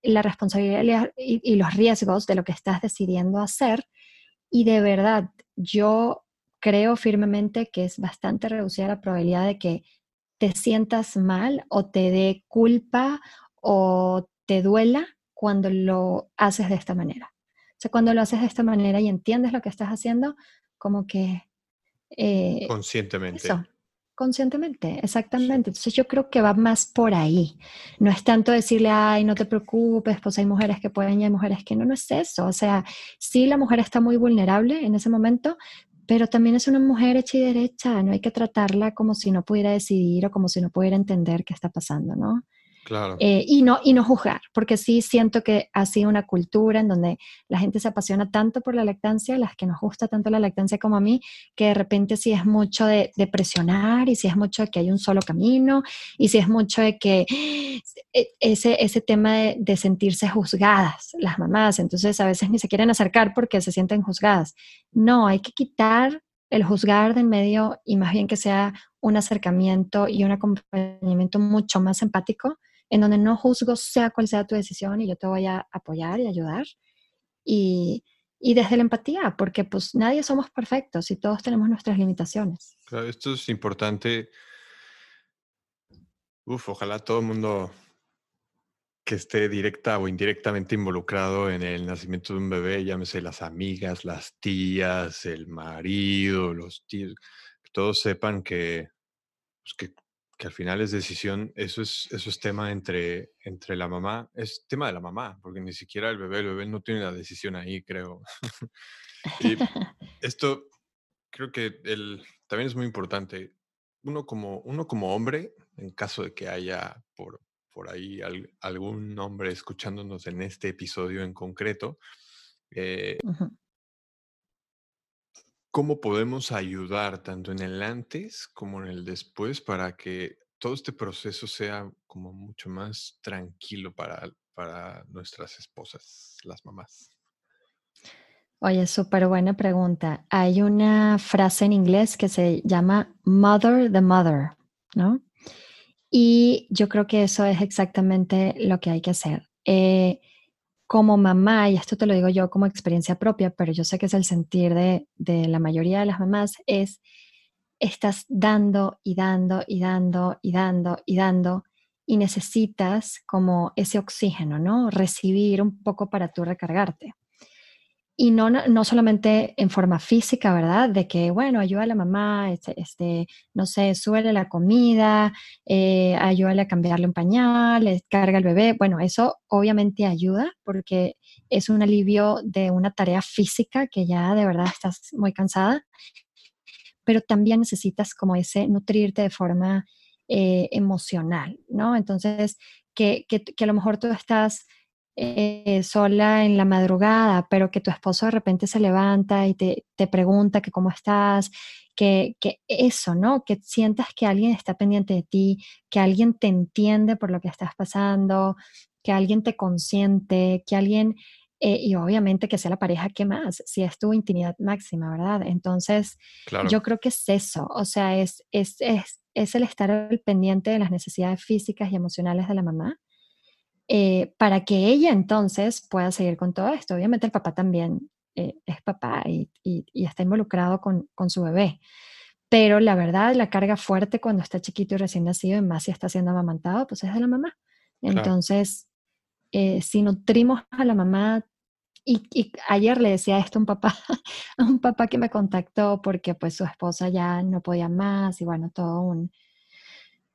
la responsabilidad y, y los riesgos de lo que estás decidiendo hacer. Y de verdad, yo creo firmemente que es bastante reducida la probabilidad de que te sientas mal o te dé culpa o te duela cuando lo haces de esta manera. O sea, cuando lo haces de esta manera y entiendes lo que estás haciendo, como que... Eh, conscientemente. conscientemente, exactamente. Entonces yo creo que va más por ahí. No es tanto decirle, ay, no te preocupes, pues hay mujeres que pueden y hay mujeres que no, no es eso. O sea, sí la mujer está muy vulnerable en ese momento, pero también es una mujer hecha y derecha, no hay que tratarla como si no pudiera decidir o como si no pudiera entender qué está pasando, ¿no? Claro. Eh, y, no, y no juzgar, porque sí siento que ha sido una cultura en donde la gente se apasiona tanto por la lactancia, las que nos gusta tanto la lactancia como a mí, que de repente sí es mucho de, presionar y si es mucho de que hay un solo camino y si es mucho de que e, ese, ese tema de, sentirse juzgadas las mamás, entonces a veces ni se quieren acercar porque se sienten juzgadas. No, hay que quitar el juzgar de en medio y más bien que sea un acercamiento y un acompañamiento mucho más empático en donde no juzgo sea cual sea tu decisión y yo te voy a apoyar y ayudar. Y, y desde la empatía, porque pues nadie somos perfectos y todos tenemos nuestras limitaciones. Claro, esto es importante. Uf, ojalá todo el mundo que esté directa o indirectamente involucrado en el nacimiento de un bebé, llámese las amigas, las tías, el marido, los tíos, que todos sepan que, pues, que que al final es decisión, eso es, eso es tema entre, entre la mamá, es tema de la mamá, porque ni siquiera el bebé, el bebé no tiene la decisión ahí, creo. y esto creo que el, también es muy importante. Uno como, uno como hombre, en caso de que haya por, por ahí algún hombre escuchándonos en este episodio en concreto, eh, ¿Cómo podemos ayudar tanto en el antes como en el después para que todo este proceso sea como mucho más tranquilo para, para nuestras esposas, las mamás? Oye, súper buena pregunta. Hay una frase en inglés que se llama Mother the Mother, ¿no? Y yo creo que eso es exactamente lo que hay que hacer. Eh, como mamá, y esto te lo digo yo como experiencia propia, pero yo sé que es el sentir de, la mayoría de las mamás, es estás dando y dando y dando y dando y dando y necesitas como ese oxígeno, ¿no? Recibir un poco para tú recargarte. Y no, no solamente en forma física, ¿verdad? De que, bueno, ayuda a la mamá, este, este no sé, suele la comida, eh, ayúdale a cambiarle un pañal, carga el bebé. Bueno, eso obviamente ayuda porque es un alivio de una tarea física que ya de verdad estás muy cansada, pero también necesitas como ese nutrirte de forma eh, emocional, ¿no? Entonces, que, que, que a lo mejor tú estás eh, sola en la madrugada, pero que tu esposo de repente se levanta y te, te pregunta que cómo estás, que, que, eso, ¿no? Que sientas que alguien está pendiente de ti, que alguien te entiende por lo que estás pasando, que alguien te consiente, que alguien, eh, y obviamente que sea la pareja que más, si es tu intimidad máxima, ¿verdad? Entonces, yo creo que es eso, o sea, es, es, es, es el estar al pendiente de las necesidades físicas y emocionales de la mamá. Eh, para que ella entonces pueda seguir con todo esto. Obviamente el papá también eh, es papá y, está involucrado con, su bebé. Pero la verdad, la carga fuerte cuando está chiquito y recién nacido, y más si está siendo amamantado, pues es de la mamá. Entonces, eh, si nutrimos a la mamá, y, ayer le decía esto a un papá, a un papá que me contactó porque pues su esposa ya no podía más y bueno, todo un,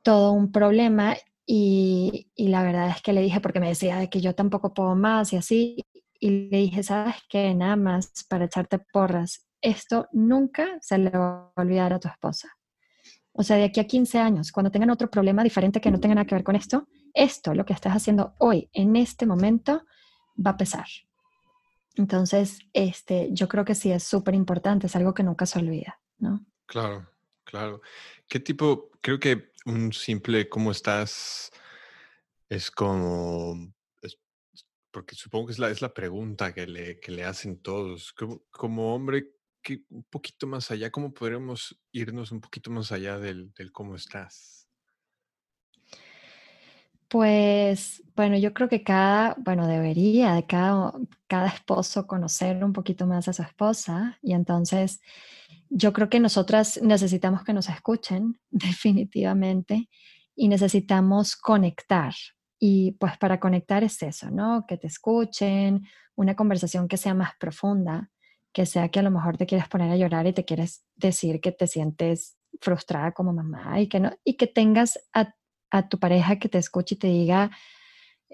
todo un problema. Y, la verdad es que le dije, porque me decía de que yo tampoco puedo más y así, y le dije, ¿sabes qué? Nada más para echarte porras, esto nunca se le va a olvidar a tu esposa. O sea, de aquí a 15 años, cuando tengan otro problema diferente que no tenga nada que ver con esto, esto, lo que estás haciendo hoy, en este momento, va a pesar. Entonces, este, yo creo que sí es súper importante, es algo que nunca se olvida, ¿no? Claro, claro. ¿Qué tipo, creo que un simple ¿cómo estás? es como porque supongo que es la, es la pregunta que le, que le hacen todos. Como, hombre, que un poquito más allá, ¿cómo podríamos irnos un poquito más allá del, del cómo estás? Pues bueno, yo creo que cada, bueno, debería de cada, cada esposo conocer un poquito más a su esposa y entonces yo creo que nosotras necesitamos que nos escuchen definitivamente y necesitamos conectar, y pues para conectar es eso, ¿no? Que te escuchen, una conversación que sea más profunda, que sea que a lo mejor te quieres poner a llorar y te quieres decir que te sientes frustrada como mamá y que, no, y que tengas a, tu pareja que te escuche y te diga,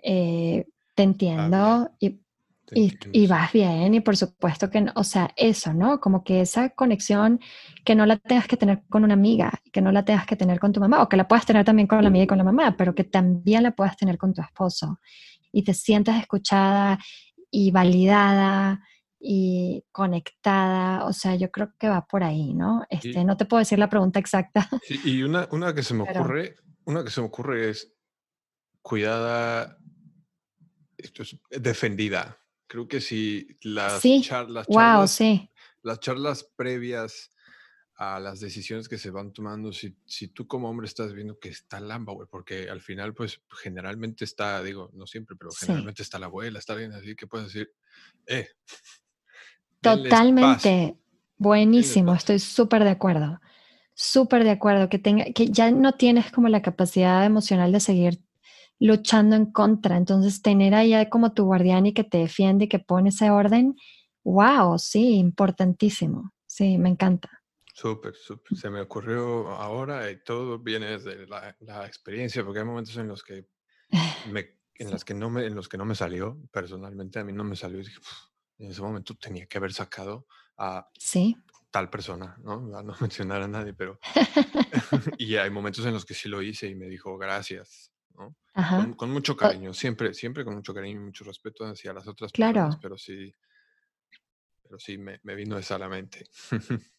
eh, te entiendo y y, vas bien, y por supuesto que, o sea, eso, ¿no? Como que esa conexión que no la tengas que tener con una amiga, que no la tengas que tener con tu mamá, o que la puedas tener también con la amiga y con la mamá, pero que también la puedas tener con tu esposo. Y te sientas escuchada y validada y conectada, o sea, yo creo que va por ahí, ¿no? Este, no te puedo decir la pregunta exacta. y una, una que se me ocurre, una que se me ocurre es cuidada, esto es defendida. Creo que si las, charlas, las charlas previas a las decisiones que se van tomando, si, si tú como hombre estás viendo que está lamba, güey, porque al final, pues generalmente está, digo, no siempre, pero generalmente está la abuela, está alguien así que puedes decir, eh. Totalmente. Buenísimo, estoy súper de acuerdo. Súper de acuerdo, que, tenga, que ya no tienes como la capacidad emocional de seguir luchando en contra. Entonces, tener ahí como tu guardián y que te defiende y que pone ese orden, wow, sí, importantísimo. Sí, me encanta. Súper, súper. Se me ocurrió ahora y todo viene desde la, experiencia, porque hay momentos en los que me, en las que no me, en los que no me salió, personalmente a mí no me salió y dije, en ese momento tenía que haber sacado a sí. tal persona, ¿no? A no mencionar a nadie, pero... y hay momentos en los que sí lo hice y me dijo, gracias, con, mucho cariño, siempre, siempre con mucho cariño y mucho respeto hacia las otras personas, pero sí, pero sí me, vino esa a la mente.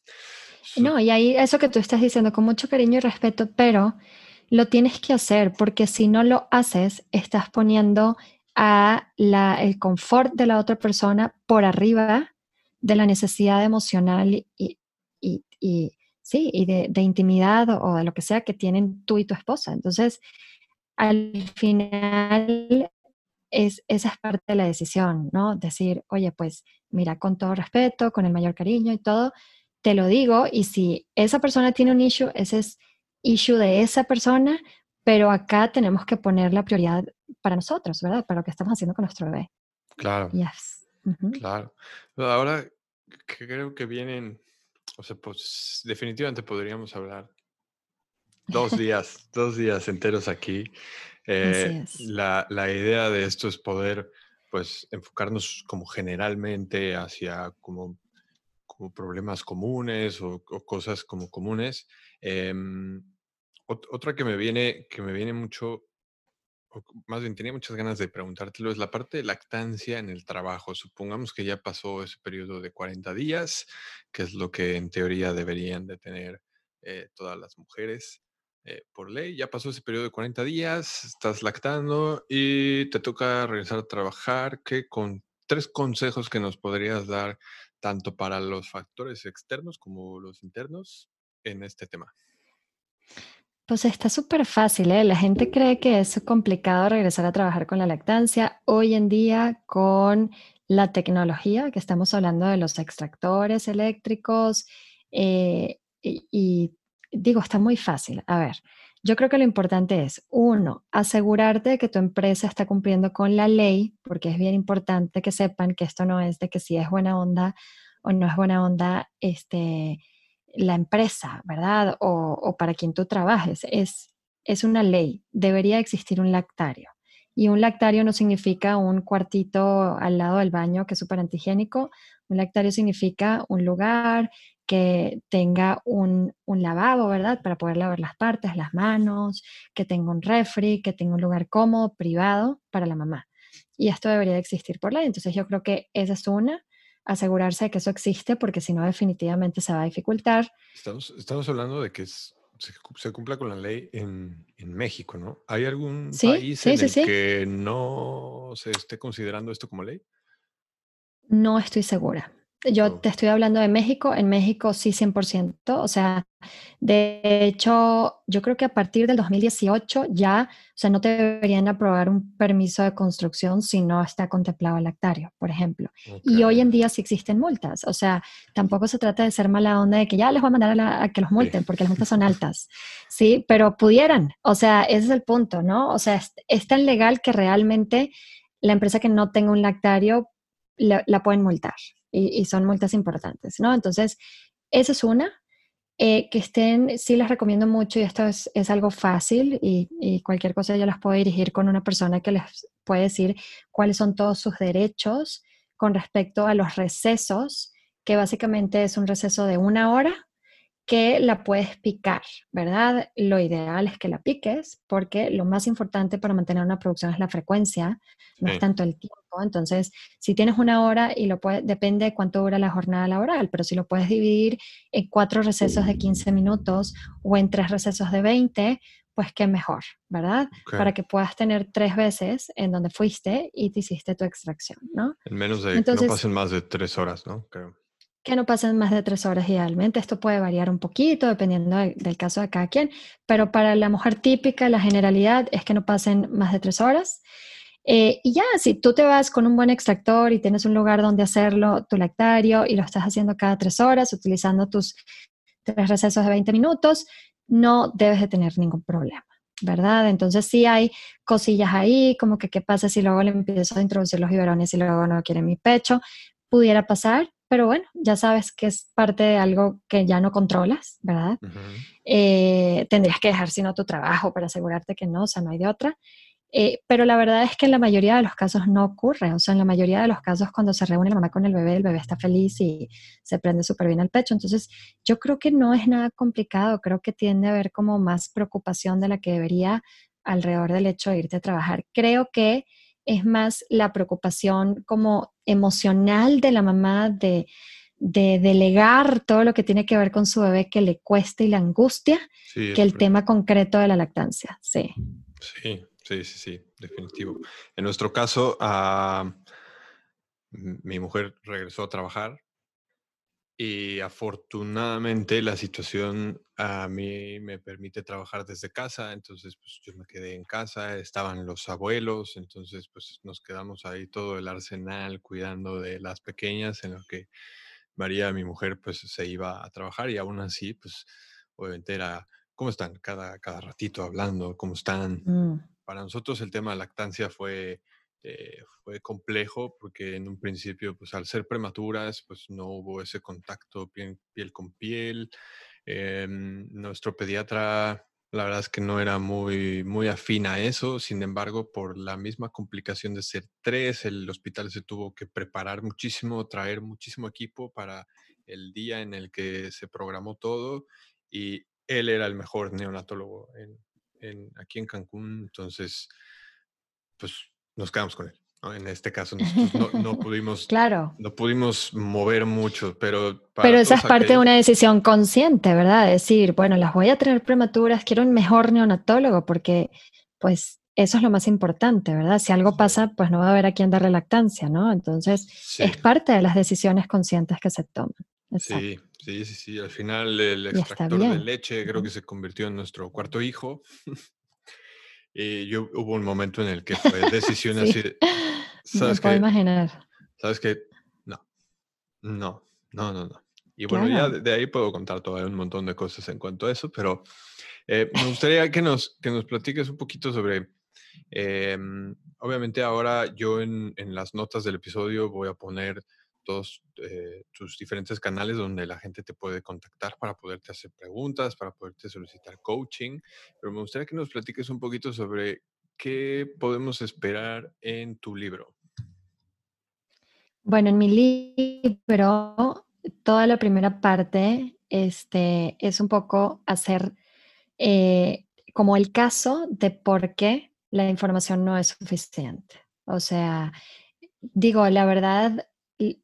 no, y ahí eso que tú estás diciendo con mucho cariño y respeto, pero lo tienes que hacer porque si no lo haces, estás poniendo a la, el confort de la otra persona por arriba de la necesidad emocional y, y, sí, y de, de, intimidad o de lo que sea que tienen tú y tu esposa. Entonces, al final es, esa es parte de la decisión, ¿no? Decir, oye, pues mira, con todo respeto, con el mayor cariño y todo, te lo digo, y si esa persona tiene un issue, ese es issue de esa persona, pero acá tenemos que poner la prioridad para nosotros, ¿verdad? Para lo que estamos haciendo con nuestro bebé. Claro. Claro. Ahora creo que vienen, o sea, pues definitivamente podríamos hablar Dos días, dos días enteros aquí. Eh, la, la, idea de esto es poder, pues, enfocarnos como generalmente hacia como, como problemas comunes o, cosas como comunes. Em, otra que me viene, que me viene mucho más bien tenía muchas ganas de preguntártelo, es la parte de lactancia en el trabajo. Supongamos que ya pasó ese periodo de 40 días, que es lo que en teoría deberían de tener eh, todas las mujeres eh, por ley. Ya pasó ese periodo de 40 días, estás lactando y te toca regresar a trabajar. ¿Qué con tres consejos que nos podrías dar tanto para los factores externos como los internos en este tema? Pues está súper fácil, ¿eh? La gente cree que es complicado regresar a trabajar con la lactancia. Hoy en día, con la tecnología, que estamos hablando de los extractores eléctricos, eh, y, digo, está muy fácil. A ver, yo creo que lo importante es, uno, asegurarte de que tu empresa está cumpliendo con la ley, porque es bien importante que sepan que esto no es de que si es buena onda o no es buena onda, este la empresa, ¿verdad? O, para quien tú trabajes. Es, es una ley. Debería existir un lactario. Y un lactario no significa un cuartito al lado del baño que es súper antihigiénico. Un lactario significa un lugar que tenga un, un, lavabo, ¿verdad? Para poder lavar las partes, las manos, que tenga un refri, que tenga un lugar cómodo, privado para la mamá. Y esto debería existir por ley. Entonces yo creo que esa es una asegurarse de que eso existe, porque si no, definitivamente se va a dificultar. Estamos, estamos hablando de que se, cumpla con la ley en, en México, ¿no? ¿Hay algún país en el que no se esté considerando esto como ley? No estoy segura. Yo te estoy hablando de México, en México sí 100%, o sea, de hecho, yo creo que a partir del 2018 ya, o sea, no te deberían aprobar un permiso de construcción si no está contemplado el lactario, por ejemplo. Y hoy en día sí existen multas, o sea, tampoco se trata de ser mala onda de que ya les voy a mandar a, que los multen, porque las multas son altas, ¿sí? Pero pudieran, o sea, ese es el punto, ¿no? O sea, es, es tan legal que realmente la empresa que no tenga un lactario la pueden multar y, son multas importantes, ¿no? Entonces, esa es una. Eh, que estén, sí les recomiendo mucho y esto es, es algo fácil y, y, cualquier cosa yo las puedo dirigir con una persona que les puede decir cuáles son todos sus derechos con respecto a los recesos, que básicamente es un receso de una hora que la puedes picar, ¿verdad? Lo ideal es que la piques porque lo más importante para mantener una producción es la frecuencia, no es tanto el tiempo. Entonces, si tienes una hora y lo puedes, depende de cuánto dura la jornada laboral, pero si lo puedes dividir en cuatro recesos de 15 minutos o en tres recesos de 20, pues qué mejor, ¿verdad? Para que puedas tener tres veces en donde fuiste y te hiciste tu extracción, ¿no? En menos de, no pasen más de tres horas, ¿no? Creo que no pasen más de tres horas idealmente. Esto puede variar un poquito dependiendo del caso de cada quien, pero para la mujer típica la generalidad es que no pasen más de tres horas. Eh, y ya, si tú te vas con un buen extractor y tienes un lugar donde hacerlo, tu lactario, y lo estás haciendo cada tres horas, utilizando tus tres recesos de 20 minutos, no debes de tener ningún problema. ¿verdad? Entonces sí hay cosillas ahí, como que qué pasa si luego le empiezo a introducir los biberones y luego no quiere mi pecho, pudiera pasar, pero bueno, ya sabes que es parte de algo que ya no controlas, ¿verdad? Eh, tendrías que dejar sino tu trabajo para asegurarte que no, o sea, no hay de otra. Eh, pero la verdad es que en la mayoría de los casos no ocurre, o sea, en la mayoría de los casos cuando se reúne la mamá con el bebé, el bebé está feliz y se prende súper bien al pecho. Entonces, yo creo que no es nada complicado, creo que tiende a haber como más preocupación de la que debería alrededor del hecho de irte a trabajar. Creo que es más la preocupación como emocional de la mamá de, delegar todo lo que tiene que ver con su bebé que le cuesta y la angustia que el tema concreto de la lactancia. Sí. Sí, sí, sí, sí, definitivo. En nuestro caso, ah, mi mujer regresó a trabajar y afortunadamente la situación a mí me permite trabajar desde casa, entonces pues yo me quedé en casa, estaban los abuelos, entonces pues nos quedamos ahí todo el arsenal cuidando de las pequeñas en lo que María, mi mujer, pues se iba a trabajar y aún así pues obviamente era, ¿cómo están? Cada, cada ratito hablando, ¿cómo están? Mm. Para nosotros el tema de lactancia fue eh, fue complejo porque en un principio, pues al ser prematuras, pues no hubo ese contacto piel, con piel. Em, nuestro pediatra, la verdad es que no era muy, muy afín a eso, sin embargo, por la misma complicación de ser tres, el hospital se tuvo que preparar muchísimo, traer muchísimo equipo para el día en el que se programó todo y él era el mejor neonatólogo en, aquí en Cancún, entonces pues nos quedamos con él. En este caso nosotros no, pudimos, claro. no pudimos mover mucho, pero... pero esa es parte de una decisión consciente, ¿verdad? Decir, bueno, las voy a tener prematuras, quiero un mejor neonatólogo porque pues eso es lo más importante, ¿verdad? Si algo pasa, pues no va a haber a quién darle lactancia, ¿no? Entonces, es parte de las decisiones conscientes que se toman. Sí, sí, sí, sí. Al final el extractor de leche creo que se convirtió en nuestro cuarto hijo. y yo hubo un momento en el que fue decisión así. ¿Sabes Me puedo imaginar. ¿Sabes qué? No, no, no, no, no. Y bueno, ya de, ahí puedo contar todavía un montón de cosas en cuanto a eso, pero eh, me gustaría que nos, que nos platiques un poquito sobre Em, obviamente ahora yo en, las notas del episodio voy a poner todos eh, tus diferentes canales donde la gente te puede contactar para poderte hacer preguntas, para poderte solicitar coaching, pero me gustaría que nos platiques un poquito sobre qué podemos esperar en tu libro. Bueno, en mi libro, toda la primera parte este, es un poco hacer eh, como el caso de por qué la información no es suficiente. O sea, digo, la verdad,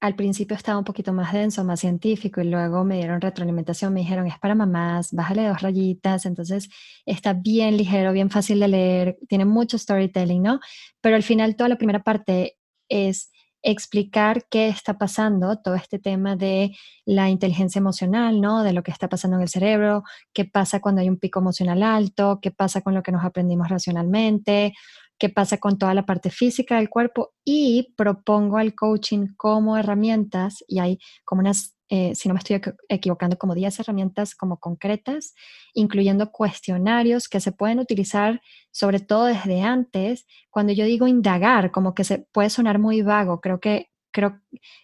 al principio estaba un poquito más denso, más científico, y luego me dieron retroalimentación, me dijeron, es para mamás, bájale dos rayitas, entonces está bien ligero, bien fácil de leer, tiene mucho storytelling, ¿no? Pero al final toda la primera parte es explicar qué está pasando, todo este tema de la inteligencia emocional, ¿no? De lo que está pasando en el cerebro, qué pasa cuando hay un pico emocional alto, qué pasa con lo que nos aprendimos racionalmente, qué pasa con toda la parte física del cuerpo y propongo al coaching como herramientas y hay como unas eh, si no me estoy equivocando, como 10 herramientas como concretas, incluyendo cuestionarios que se pueden utilizar sobre todo desde antes. Cuando yo digo indagar, como que se puede sonar muy vago, creo que creo,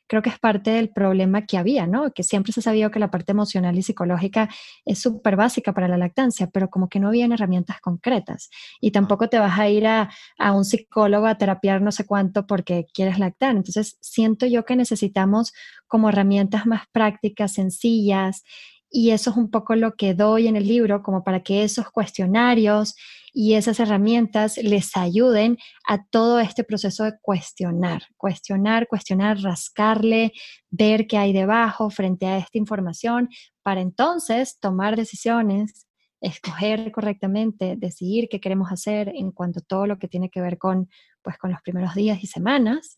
creo que es parte del problema que había, ¿no? Que siempre se ha sabido que la parte emocional y psicológica es súper básica para la lactancia, pero como que no habían herramientas concretas. Y tampoco te vas a ir a, a un psicólogo a terapiar no sé cuánto porque quieres lactar. Entonces, siento yo que necesitamos como herramientas más prácticas, sencillas, y eso es un poco lo que doy en el libro, como para que esos cuestionarios y esas herramientas les ayuden a todo este proceso de cuestionar, cuestionar, cuestionar, rascarle, ver qué hay debajo frente a esta información, para entonces tomar decisiones, escoger correctamente, decidir qué queremos hacer en cuanto a todo lo que tiene que ver con, pues, con los primeros días y semanas.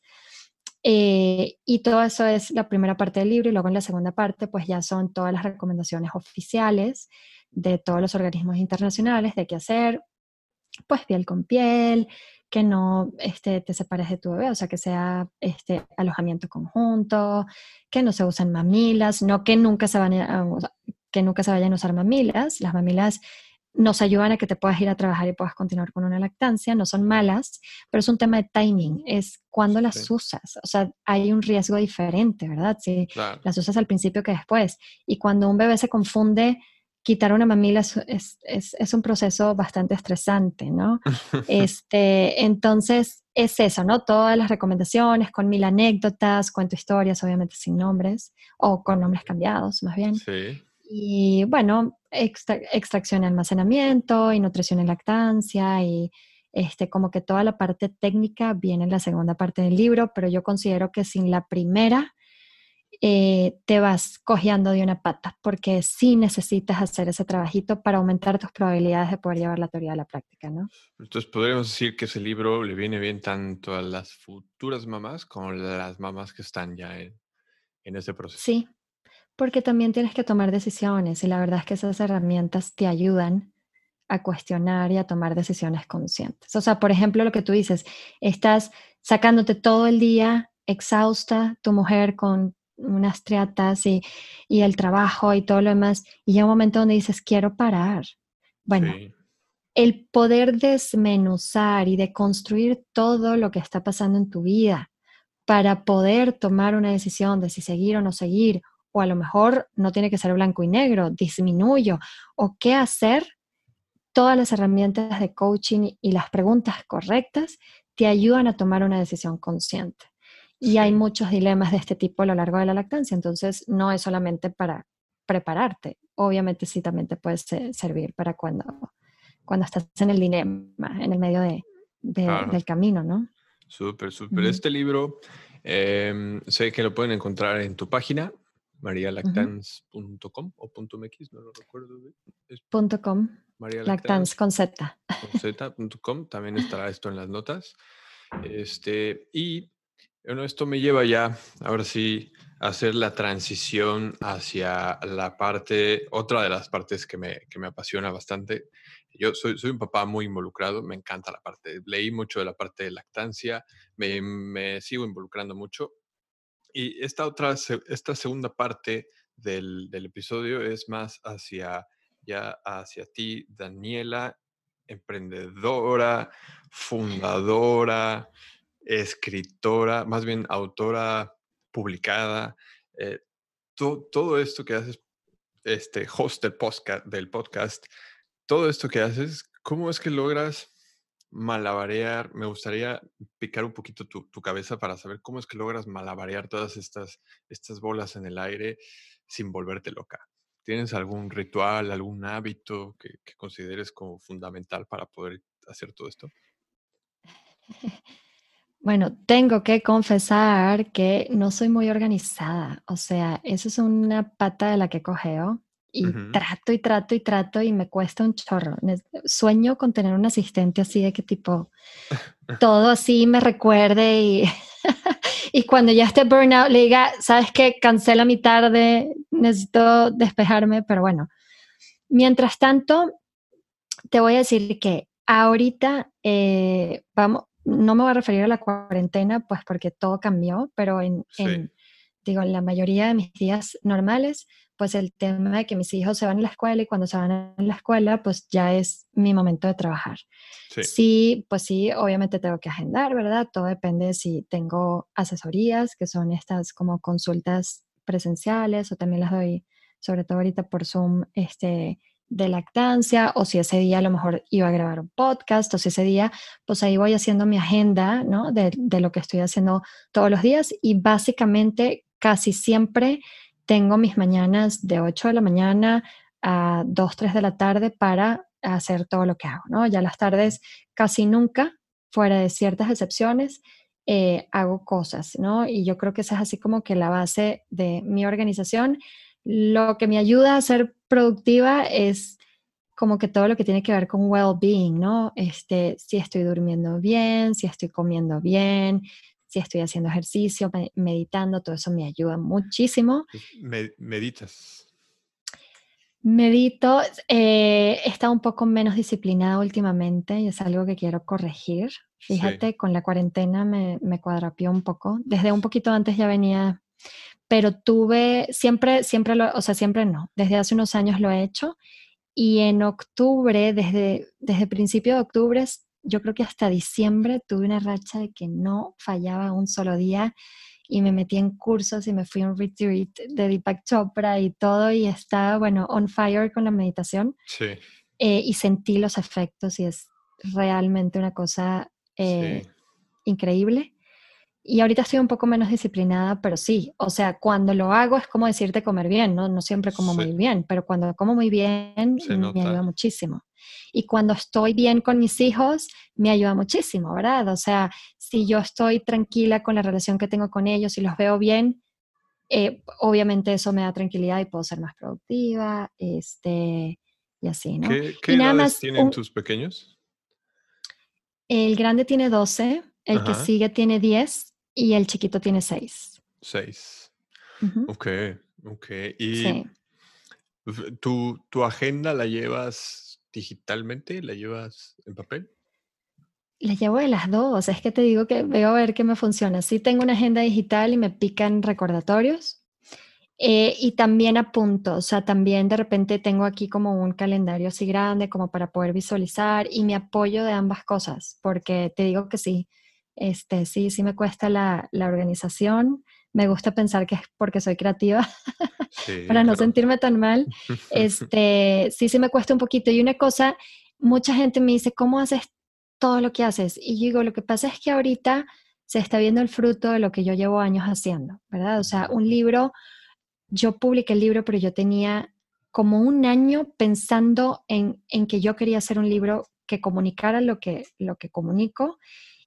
Eh, y todo eso es la primera parte del libro y luego en la segunda parte pues ya son todas las recomendaciones oficiales de todos los organismos internacionales de qué hacer, pues piel con piel, que no este, te separes de tu bebé, o sea, que sea este, alojamiento conjunto, que no se usen mamilas, no que nunca se, van a, que nunca se vayan a usar mamilas. Las mamilas nos ayudan a que te puedas ir a trabajar y puedas continuar con una lactancia, no son malas, pero es un tema de timing, es cuando las usas, o sea, hay un riesgo diferente, ¿verdad? Si las usas al principio que después. Y cuando un bebé se confunde, quitar una mamila es, es, es un proceso bastante estresante, ¿no? este, entonces, es eso, ¿no? Todas las recomendaciones con mil anécdotas, cuento historias, obviamente sin nombres, o con nombres cambiados, más bien. Sí. Y bueno, extracción y almacenamiento y nutrición y lactancia y este, como que toda la parte técnica viene en la segunda parte del libro, pero yo considero que sin la primera eh, te vas cojeando de una pata, porque sí necesitas hacer ese trabajito para aumentar tus probabilidades de poder llevar la teoría a la práctica, ¿no? Entonces podríamos decir que ese libro le viene bien tanto a las futuras mamás como a las mamás que están ya en, en ese proceso. Sí, porque también tienes que tomar decisiones y la verdad es que esas herramientas te ayudan a cuestionar y a tomar decisiones conscientes. O sea, por ejemplo, lo que tú dices, estás sacándote todo el día exhausta tu mujer con unas triatas y, el trabajo y todo lo demás, y llega un momento donde dices, quiero parar. Bueno, el poder desmenuzar y de construir todo lo que está pasando en tu vida para poder tomar una decisión de si seguir o no seguir, o a lo mejor no tiene que ser blanco y negro, disminuyo, o qué hacer, todas las herramientas de coaching y las preguntas correctas te ayudan a tomar una decisión consciente. Y hay muchos dilemas de este tipo a lo largo de la lactancia, entonces no es solamente para prepararte, obviamente sí también te puede servir para cuando, cuando estás en el dilema, en el medio de, del camino, ¿no? Súper, súper. Este libro em, sé que lo pueden encontrar en tu página, marialactans.com o .mx, no lo recuerdo. .com. Lactans con Z. Con Z.com, también estará esto en las notas. Este, y bueno, esto me lleva ya, ahora sí, a hacer la transición hacia la parte, otra de las partes que me, que me apasiona bastante. Yo soy, soy, un papá muy involucrado, me encanta la parte, leí mucho de la parte de lactancia, me, me sigo involucrando mucho. Y esta otra, esta segunda parte del, del episodio es más hacia, ya hacia ti, Daniela, emprendedora, fundadora, escritora, más bien autora publicada, eh, todo esto que haces, este host del podcast, del podcast, todo esto que haces, ¿cómo es que logras malabarear? Me gustaría picar un poquito tu, cabeza para saber cómo es que logras malabarear todas estas, estas bolas en el aire sin volverte loca. ¿Tienes algún ritual, algún hábito que consideres como fundamental para poder hacer todo esto? Bueno, tengo que confesar que no soy muy organizada, o sea, eso es una pata de la que cogeo y trato y trato y trato y me cuesta un chorro. Sueño con tener un asistente así de que tipo todo así me recuerde y, y cuando ya esté burnout le diga, sabes qué, cancela mi tarde, necesito despejarme, pero bueno. Mientras tanto, te voy a decir que ahorita eh, vamos, no me voy a referir a la cuarentena, pues porque todo cambió, pero en, digo, en la mayoría de mis días normales, pues el tema de que mis hijos se van a la escuela y cuando se van a la escuela, pues ya es mi momento de trabajar. Sí. pues sí, obviamente tengo que agendar, ¿verdad? Todo depende de si tengo asesorías, que son estas como consultas presenciales o también las doy, sobre todo ahorita por Zoom, este, de lactancia o si ese día a lo mejor iba a grabar un podcast o si ese día, pues ahí voy haciendo mi agenda, ¿no? De, lo que estoy haciendo todos los días y básicamente casi siempre tengo mis mañanas de 8 de la mañana a 2, 3 de la tarde para hacer todo lo que hago, ¿no? Ya las tardes casi nunca, fuera de ciertas excepciones, eh, hago cosas, ¿no? Y yo creo que esa es así como que la base de mi organización. Lo que me ayuda a ser productiva es como que todo lo que tiene que ver con well-being, ¿no? Este, si estoy durmiendo bien, si estoy comiendo bien, si estoy haciendo ejercicio, meditando, todo eso me ayuda muchísimo. ¿Meditas? Medito, eh, he estado un poco menos disciplinada últimamente y es algo que quiero corregir. Fíjate, con la cuarentena me, me cuadrapió un poco. Desde un poquito antes ya venía pero tuve, siempre, siempre, lo, o sea, siempre no, desde hace unos años lo he hecho y en octubre, desde, desde principio de octubre, yo creo que hasta diciembre tuve una racha de que no fallaba un solo día y me metí en cursos y me fui a un retreat de Deepak Chopra y todo y estaba, bueno, on fire con la meditación. Sí. Eh, y sentí los efectos y es realmente una cosa eh, increíble. Y ahorita estoy un poco menos disciplinada, pero sí, o sea, cuando lo hago es como decirte comer bien, ¿no? No siempre como muy bien, pero cuando como muy bien me ayuda muchísimo. Y cuando estoy bien con mis hijos, me ayuda muchísimo, ¿verdad? O sea, si yo estoy tranquila con la relación que tengo con ellos y los veo bien, eh, obviamente eso me da tranquilidad y puedo ser más productiva, este, y así, ¿no? ¿Qué, qué edades tienen tus pequeños? El grande tiene 12, el que sigue tiene 10 y el chiquito tiene seis. Seis. Ok, ok. ¿Y tu, tu agenda la llevas digitalmente? ¿La llevas en papel? La llevo de las dos. Es que te digo que veo a ver qué me funciona. Sí tengo una agenda digital y me pican recordatorios. Eh, y también apunto, o sea, también de repente tengo aquí como un calendario así grande como para poder visualizar y me apoyo de ambas cosas, porque te digo que sí, este, sí, sí me cuesta la, organización. Me gusta pensar que es porque soy creativa, para no sentirme tan mal. Este, sí, sí me cuesta un poquito. Y una cosa, mucha gente me dice, ¿cómo haces todo lo que haces? Y yo digo, lo que pasa es que ahorita se está viendo el fruto de lo que yo llevo años haciendo, ¿verdad? O sea, un libro, yo publiqué el libro, pero yo tenía como un año pensando en, en que yo quería hacer un libro que comunicara lo que, lo que comunico.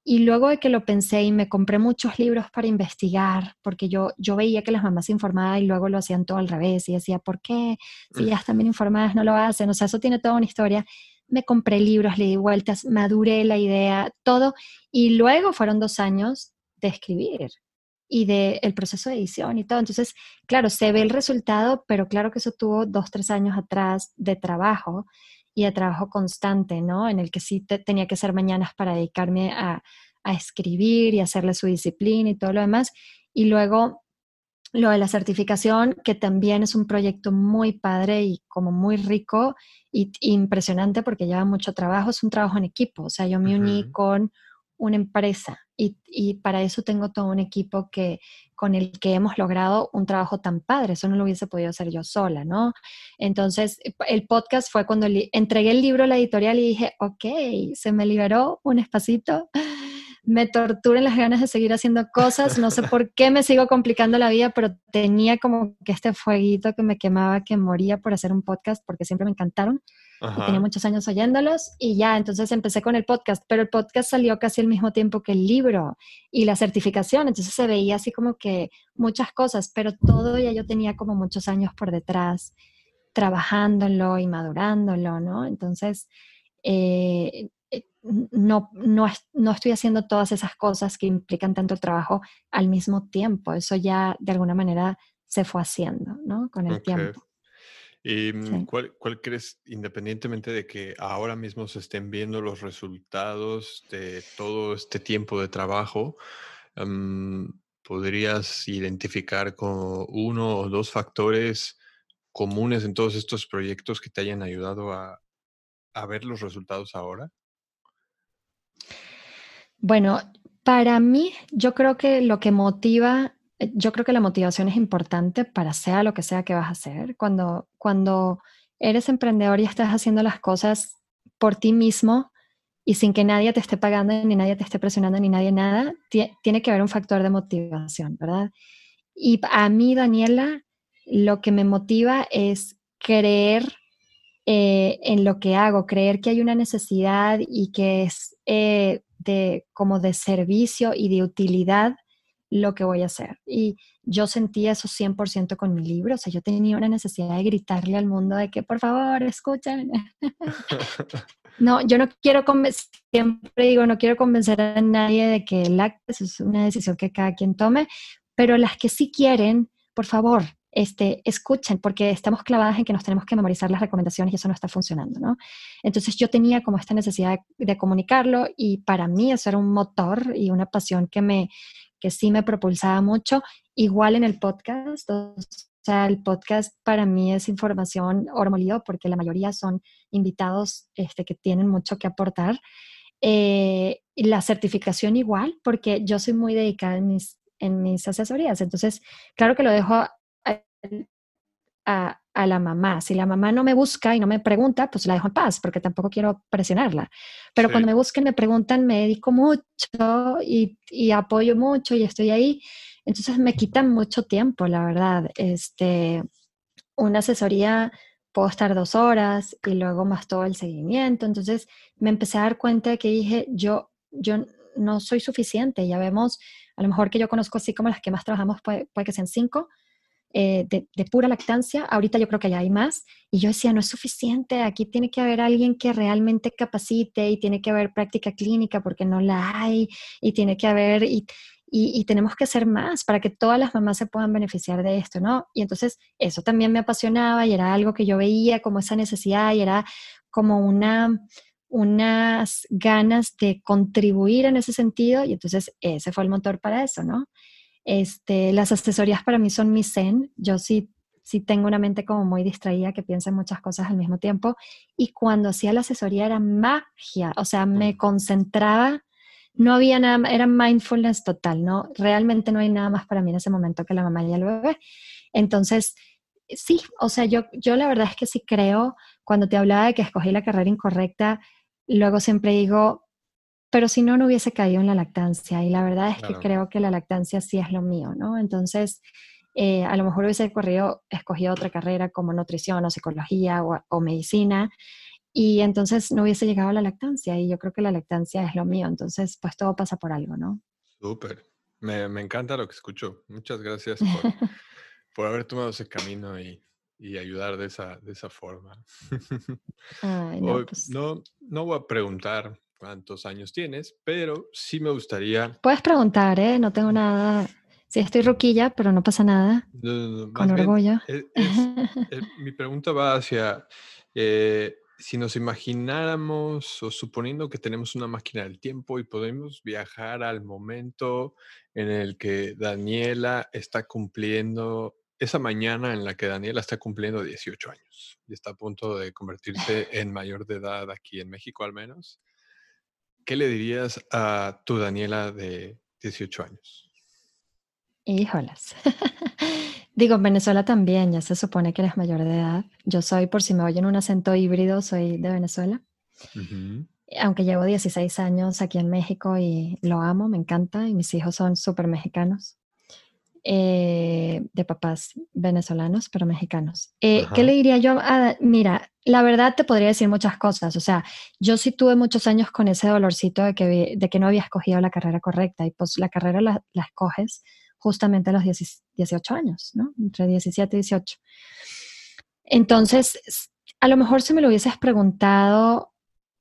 Y luego de que lo pensé y me compré muchos libros para investigar, porque yo, yo veía que las mamás se informaban y luego lo hacían todo al revés y decía, ¿por qué? Si ya están bien informadas no lo hacen. O sea, eso tiene toda una historia. Me compré libros, le di vueltas, maduré la idea, todo. Y luego fueron dos años de escribir y del el proceso de edición y todo. Entonces, claro, se ve el resultado, pero claro que eso tuvo dos, tres años atrás de trabajo y de trabajo constante, ¿no? En el que sí tenía que hacer mañanas para dedicarme a, a escribir y hacerle su disciplina y todo lo demás. Y luego lo de la certificación, que también es un proyecto muy padre y como muy rico y, impresionante porque lleva mucho trabajo, es un trabajo en equipo. O sea, yo me uní con una empresa y, y, para eso tengo todo un equipo que, con el que hemos logrado un trabajo tan padre. Eso no lo hubiese podido hacer yo sola, ¿no? Entonces, el podcast fue cuando entregué el libro a la editorial y dije, ok, se me liberó un espacito me torturen las ganas de seguir haciendo cosas. No sé por qué me sigo complicando la vida, pero tenía como que este fueguito que me quemaba, que moría por hacer un podcast, porque siempre me encantaron. tenía muchos años oyéndolos y ya, entonces empecé con el podcast, pero el podcast salió casi al mismo tiempo que el libro y la certificación, entonces se veía así como que muchas cosas, pero todo ya yo tenía como muchos años por detrás trabajándolo y madurándolo, ¿no? Entonces, eh, no, no, no, estoy haciendo todas esas cosas que implican tanto trabajo al mismo tiempo. Eso ya de alguna manera se fue haciendo, ¿no? Con el tiempo. ¿Y mm, ¿cuál, ¿cuál, crees, independientemente de que ahora mismo se estén viendo los resultados de todo este tiempo de trabajo, mm, podrías identificar como uno o dos factores comunes en todos estos proyectos que te hayan ayudado a, a ver los resultados ahora? Bueno, para mí, yo creo que lo que motiva, eh, yo creo que la motivación es importante para sea lo que sea que vas a hacer. Cuando, cuando eres emprendedor y estás haciendo las cosas por ti mismo y sin que nadie te esté pagando, ni nadie te esté presionando, ni nadie nada, tiene que haber un factor de motivación, ¿verdad? Y a mí, Daniela, lo que me motiva es creer eh, en lo que hago, creer que hay una necesidad y que es eh, de, como de servicio y de utilidad lo que voy a hacer. Y yo sentía eso 100% con mi libro, o sea, yo tenía una necesidad de gritarle al mundo de que por favor, escuchen. no, yo no quiero convencer, siempre digo, no quiero convencer a nadie de que el acto es una decisión que cada quien tome, pero las que sí quieren, por favor, este, escuchen, porque estamos clavadas en que nos tenemos que memorizar las recomendaciones y eso no está funcionando, ¿no? Entonces yo tenía como esta necesidad de, comunicarlo y para mí eso era un motor y una pasión que, me, que sí me propulsaba mucho, igual en el podcast. O sea, el podcast para mí es información oro porque la mayoría son invitados este, que tienen mucho que aportar. Eh, la certificación igual, porque yo soy muy dedicada en mis, en mis asesorías. Entonces, claro que lo dejo a, la mamá. Si la mamá no me busca y no me pregunta, pues la dejo en paz, porque tampoco quiero presionarla. Pero cuando me busquen, me preguntan, me dedico mucho y, y, apoyo mucho y estoy ahí. Entonces me quitan mucho tiempo, la verdad. Este, una asesoría puedo estar dos horas y luego más todo el seguimiento. Entonces me empecé a dar cuenta de que dije, yo, yo no soy suficiente. Ya vemos, a lo mejor que yo conozco así como las que más trabajamos, puede, puede que sean cinco, eh, de, pura lactancia, ahorita yo creo que ya hay más, y yo decía, no es suficiente, aquí tiene que haber alguien que realmente capacite y tiene que haber práctica clínica porque no la hay, y tiene que haber, y, y, tenemos que hacer más para que todas las mamás se puedan beneficiar de esto, ¿no? Y entonces eso también me apasionaba y era algo que yo veía como esa necesidad y era como una unas ganas de contribuir en ese sentido y entonces ese fue el motor para eso, ¿no? Este, las asesorías para mí son mi zen. Yo sí, sí tengo una mente como muy distraída que piensa en muchas cosas al mismo tiempo. Y cuando hacía la asesoría era magia, o sea, me concentraba, no había nada, era mindfulness total, ¿no? Realmente no hay nada más para mí en ese momento que la mamá y el bebé. Entonces, sí, o sea, yo, yo la verdad es que sí creo, cuando te hablaba de que escogí la carrera incorrecta, luego siempre digo, pero si no, no hubiese caído en la lactancia. Y la verdad es que creo que la lactancia sí es lo mío, ¿no? Entonces, eh, a lo mejor hubiese corrido, escogido otra carrera como nutrición o psicología o, medicina. y entonces no hubiese llegado a la lactancia y yo creo que la lactancia es lo mío, entonces pues todo pasa por algo, ¿no? Súper, me, me, encanta lo que escucho. Muchas gracias por, por haber tomado ese camino y, y, ayudar de esa, de esa forma. Ay, no, pues... no, no voy a preguntar cuántos años tienes, pero sí me gustaría... Puedes preguntar, ¿eh? No tengo nada... Sí, estoy roquilla, pero no pasa nada. No, no, con orgullo. Es, es, mi pregunta va hacia... Eh, si nos imagináramos o suponiendo que tenemos una máquina del tiempo y podemos viajar al momento en el que Daniela está cumpliendo, esa mañana en la que Daniela está cumpliendo 18 años y está a punto de convertirse en mayor de edad aquí en México al menos, ¿qué le dirías a tu Daniela de 18 años? Híjolas. Digo, en Venezuela también, ya se supone que eres mayor de edad. Yo soy, por si me oyen un acento híbrido, soy de Venezuela. Aunque llevo 16 años aquí en México y lo amo, me encanta, y mis hijos son súper mexicanos. Eh, de papás venezolanos, pero mexicanos. Eh, ¿Qué le diría yo? mira, la verdad te podría decir muchas cosas. O sea, yo sí tuve muchos años con ese dolorcito de que, de que no había escogido la carrera correcta y pues la carrera la, escoges justamente a los 18 años, ¿no? Entre 17 y 18. Entonces, a lo mejor si me lo hubieses preguntado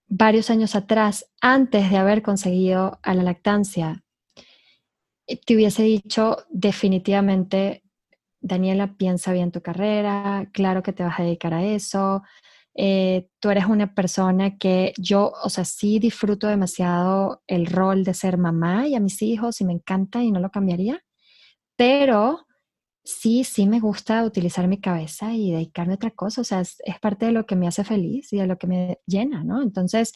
varios años atrás, antes de haber conseguido a la lactancia, eh, te hubiese dicho definitivamente, Daniela, piensa bien tu carrera, claro que te vas a dedicar a eso, eh, tú eres una persona que yo, o sea, sí disfruto demasiado el rol de ser mamá y a mis hijos y me encanta y no lo cambiaría, pero sí, sí me gusta utilizar mi cabeza y dedicarme a otra cosa, o sea, es, parte de lo que me hace feliz y de lo que me llena, ¿no? Entonces,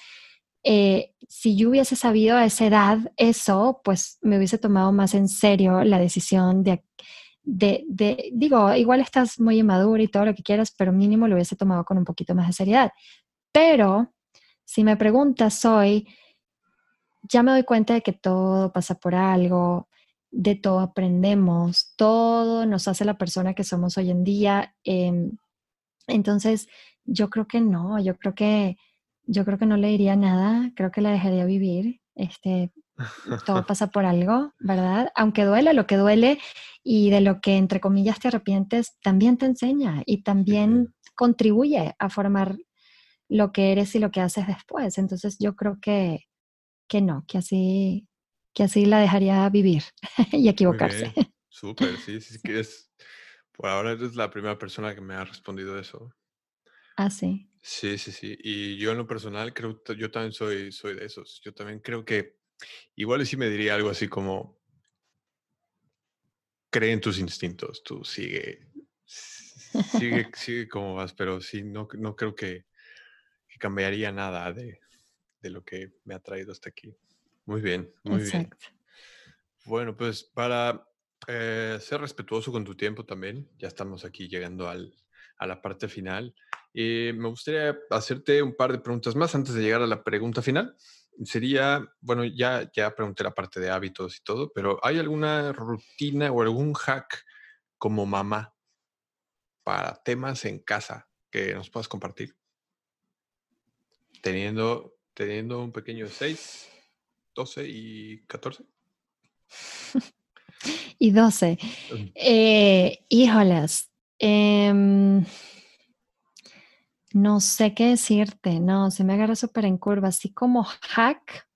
eh, si yo hubiese sabido a esa edad eso, pues me hubiese tomado más en serio la decisión de, de, digo, igual estás muy inmadura y todo lo que quieras, pero mínimo lo hubiese tomado con un poquito más de seriedad. Pero si me preguntas hoy, ya me doy cuenta de que todo pasa por algo, de todo aprendemos, todo nos hace la persona que somos hoy en día. Em, entonces, yo creo que no, yo creo que, yo creo que no le diría nada, creo que la dejaría vivir. Este, todo pasa por algo, ¿verdad? Aunque duele lo que duele y de lo que entre comillas te arrepientes, también te enseña y también contribuye a formar lo que eres y lo que haces después. Entonces yo creo que, que no, que así, que así la dejaría vivir y equivocarse. Súper, sí, sí, que es, por ahora eres la primera persona que me ha respondido eso. Ah, sí. Sí, sí, sí. Y yo en lo personal creo, yo también soy, soy de esos. Yo también creo que igual sí me diría algo así como, cree en tus instintos, tú sigue, sigue, sigue como vas, pero sí, no, no creo que, que cambiaría nada de, de lo que me ha traído hasta aquí. Muy bien, muy bien. Bueno, pues para eh, ser respetuoso con tu tiempo también, ya estamos aquí llegando al, a la parte final. y me gustaría hacerte un par de preguntas más antes de llegar a la pregunta final. Sería, bueno, ya, ya pregunté la parte de hábitos y todo, pero ¿hay alguna rutina o algún hack como mamá para temas en casa que nos puedas compartir? Teniendo, teniendo un pequeño 6 12 y 14. y 12. Eh, híjolas. Em, no sé qué decirte, no, se me agarra súper en curva, así como hack.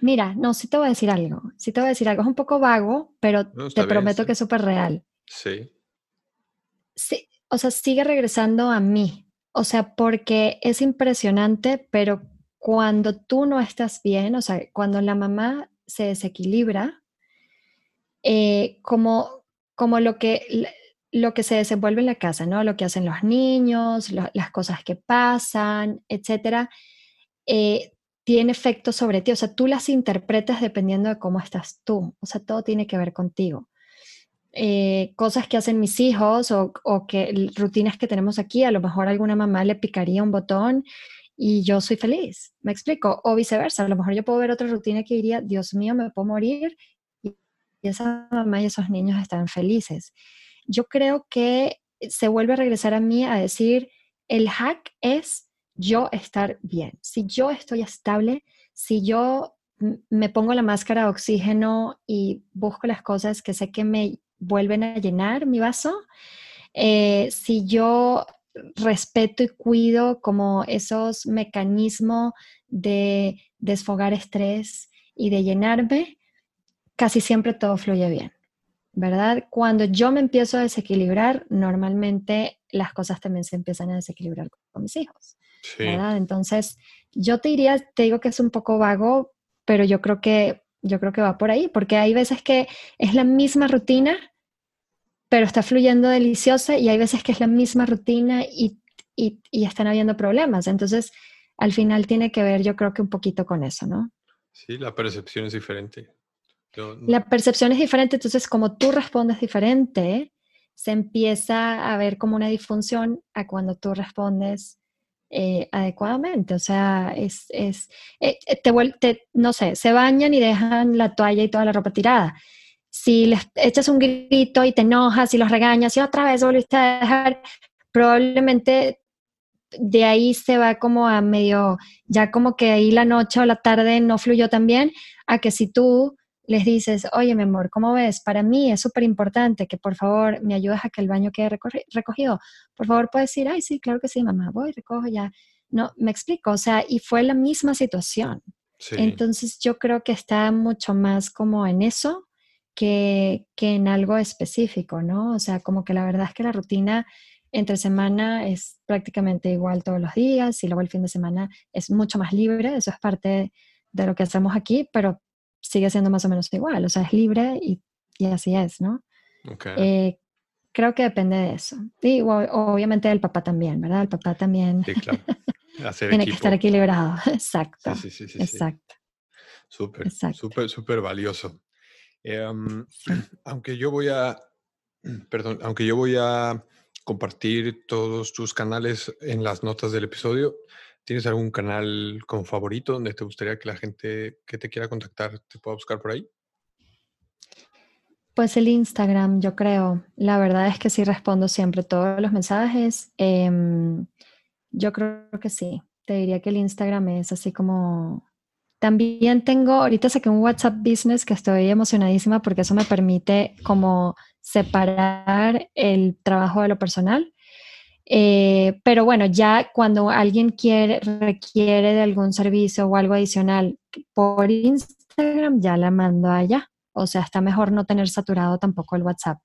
Mira, no, sí te voy a decir algo, sí te voy a decir algo, es un poco vago, pero te prometo que es súper real. Sí. Sí, o sea, sigue regresando a mí, o sea, porque es impresionante, pero cuando tú no estás bien, o sea, cuando la mamá se desequilibra, eh, como, como lo, que, lo que se desenvuelve en la casa, ¿no? Lo que hacen los niños, las cosas que pasan, etcétera, eh, tiene efecto sobre ti. O sea, tú las interpretas dependiendo de cómo estás tú. O sea, todo tiene que ver contigo. Eh, cosas que hacen mis hijos o, o, que rutinas que tenemos aquí, a lo mejor alguna mamá le picaría un botón y yo soy feliz, me explico, o viceversa, a lo mejor yo puedo ver otra rutina que diría, Dios mío, me puedo morir y esa mamá y esos niños están felices. Yo creo que se vuelve a regresar a mí a decir, el hack es yo estar bien. Si yo estoy estable, si yo me pongo la máscara de oxígeno y busco las cosas que sé que me vuelven a llenar mi vaso, eh, si yo respeto y cuido como esos mecanismos de desfogar estrés y de llenarme, casi siempre todo fluye bien, ¿verdad? Cuando yo me empiezo a desequilibrar, normalmente las cosas también se empiezan a desequilibrar con mis hijos, ¿verdad? Entonces, yo te diría, te digo que es un poco vago, pero yo creo que yo creo que va por ahí, porque hay veces que es la misma rutina, pero está fluyendo deliciosa y hay veces que es la misma rutina y, y, están habiendo problemas. Entonces, al final tiene que ver, yo creo que un poquito con eso, ¿no? Sí, la percepción es diferente. La percepción es diferente, entonces como tú respondes diferente, se empieza a ver como una disfunción a cuando tú respondes eh, adecuadamente. O sea, es, es eh, eh, te, te, no sé, se bañan y dejan la toalla y toda la ropa tirada si les echas un grito y te enojas y los regañas y otra vez volviste a dejar, probablemente de ahí se va como a medio, ya como que ahí la noche o la tarde no fluyó tan bien, a que si tú les dices, oye mi amor, ¿cómo ves? Para mí es súper importante que por favor me ayudes a que el baño quede recogido. Por favor, puedes decir, ay, sí, claro que sí, mamá, voy, recojo ya. No, me explico, o sea, y fue la misma situación. Entonces yo creo que está mucho más como en eso que, en algo específico, ¿no? O sea, como que la verdad es que la rutina entre semana es prácticamente igual todos los días y luego el fin de semana es mucho más libre, eso es parte de lo que hacemos aquí, pero sigue siendo más o menos igual, o sea, es libre y, así es, ¿no? Eh, creo que depende de eso. Y obviamente el papá también, ¿verdad? El papá también sí, claro. tiene que estar equilibrado, exacto. Sí, sí, sí, exacto. Súper, súper, súper valioso. Em, aunque yo voy a, perdón, aunque yo voy a compartir todos tus canales en las notas del episodio, ¿tienes algún canal como favorito donde te gustaría que la gente que te quiera contactar te pueda buscar por ahí? Pues el Instagram, yo creo. La verdad es que sí respondo siempre todos los mensajes. Em, yo creo que sí. Te diría que el Instagram es así como también tengo, ahorita saqué un WhatsApp Business que estoy emocionadísima porque eso me permite como separar el trabajo de lo personal. Eh, pero bueno, ya cuando alguien quiere, requiere de algún servicio o algo adicional por Instagram, ya la mando allá. O sea, está mejor no tener saturado tampoco el WhatsApp,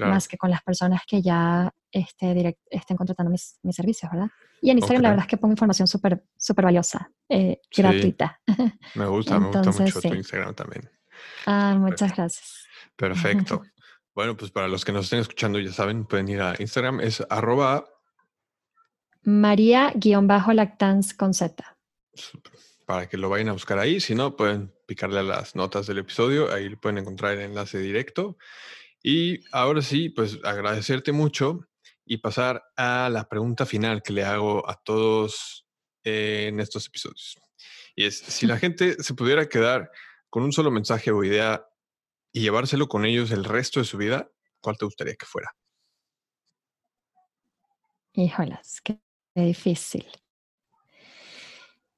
más que con las personas que ya este, estén contratando mis, mis servicios, ¿verdad? Y en Instagram la verdad es que pongo información súper super valiosa, eh, gratuita. Me gusta, me gusta mucho tu Instagram también. Ah, muchas gracias. Perfecto. Bueno, pues para los que nos estén escuchando, ya saben, pueden ir a Instagram, es arroba María-lactans con Z. Para que lo vayan a buscar ahí. Si no, pueden picarle a las notas del episodio. Ahí pueden encontrar el enlace directo. Y ahora sí, pues agradecerte mucho y pasar a la pregunta final que le hago a todos en estos episodios. Y es, si la gente se pudiera quedar con un solo mensaje o idea y llevárselo con ellos el resto de su vida, ¿cuál te gustaría que fuera? Híjolas, qué, difícil.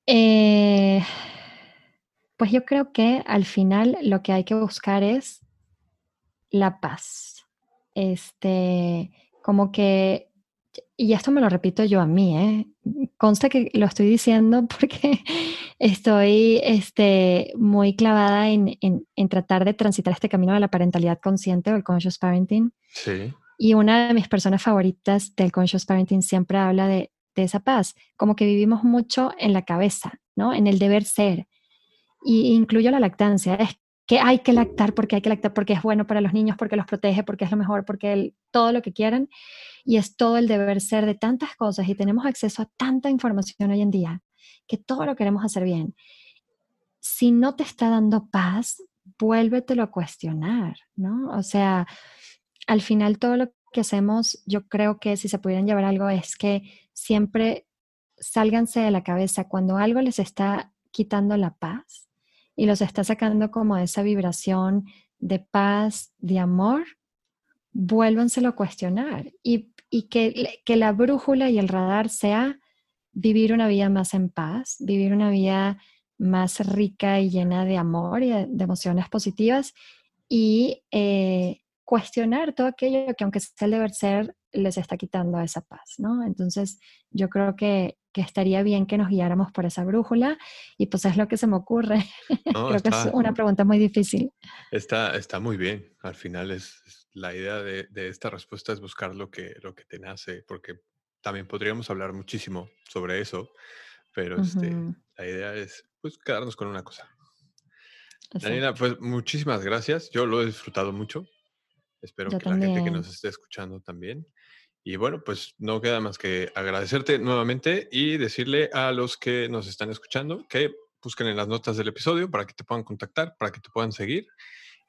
Eh, pues yo creo que al final lo que hay que buscar es la paz. Este, como que, y esto me lo repito yo a mí, ¿eh? consta que lo estoy diciendo porque estoy este, muy clavada en, en, tratar de transitar este camino de la parentalidad consciente o el conscious parenting. Sí. Y una de mis personas favoritas del conscious parenting siempre habla de, de esa paz, como que vivimos mucho en la cabeza, ¿no? En el deber ser. Y incluyo la lactancia. Es que hay que lactar porque hay que lactar porque es bueno para los niños, porque los protege, porque es lo mejor, porque todo lo que quieran. Y es todo el deber ser de tantas cosas y tenemos acceso a tanta información hoy en día que todo lo queremos hacer bien. Si no te está dando paz, vuélvetelo a cuestionar, ¿no? O sea, al final todo lo que hacemos, yo creo que si se pudieran llevar algo es que siempre sálganse de la cabeza cuando algo les está quitando la paz y los está sacando como esa vibración de paz, de amor, vuélvanselo a cuestionar y, que, que, la brújula y el radar sea vivir una vida más en paz, vivir una vida más rica y llena de amor y de, emociones positivas y eh, cuestionar todo aquello que aunque sea el deber ser, les está quitando esa paz, ¿no? Entonces, yo creo que, estaría bien que nos guiáramos por esa brújula y pues es lo que se me ocurre. creo que es una pregunta muy difícil. Está, está muy bien. Al final es, la idea de, esta respuesta es buscar lo que, lo que te nace, porque también podríamos hablar muchísimo sobre eso, pero este, la idea es pues quedarnos con una cosa. Daniela, pues muchísimas gracias. Yo lo he disfrutado mucho. Espero que la gente que nos esté escuchando también. Y bueno, pues no queda más que agradecerte nuevamente y decirle a los que nos están escuchando que busquen en las notas del episodio para que te puedan contactar, para que te puedan seguir.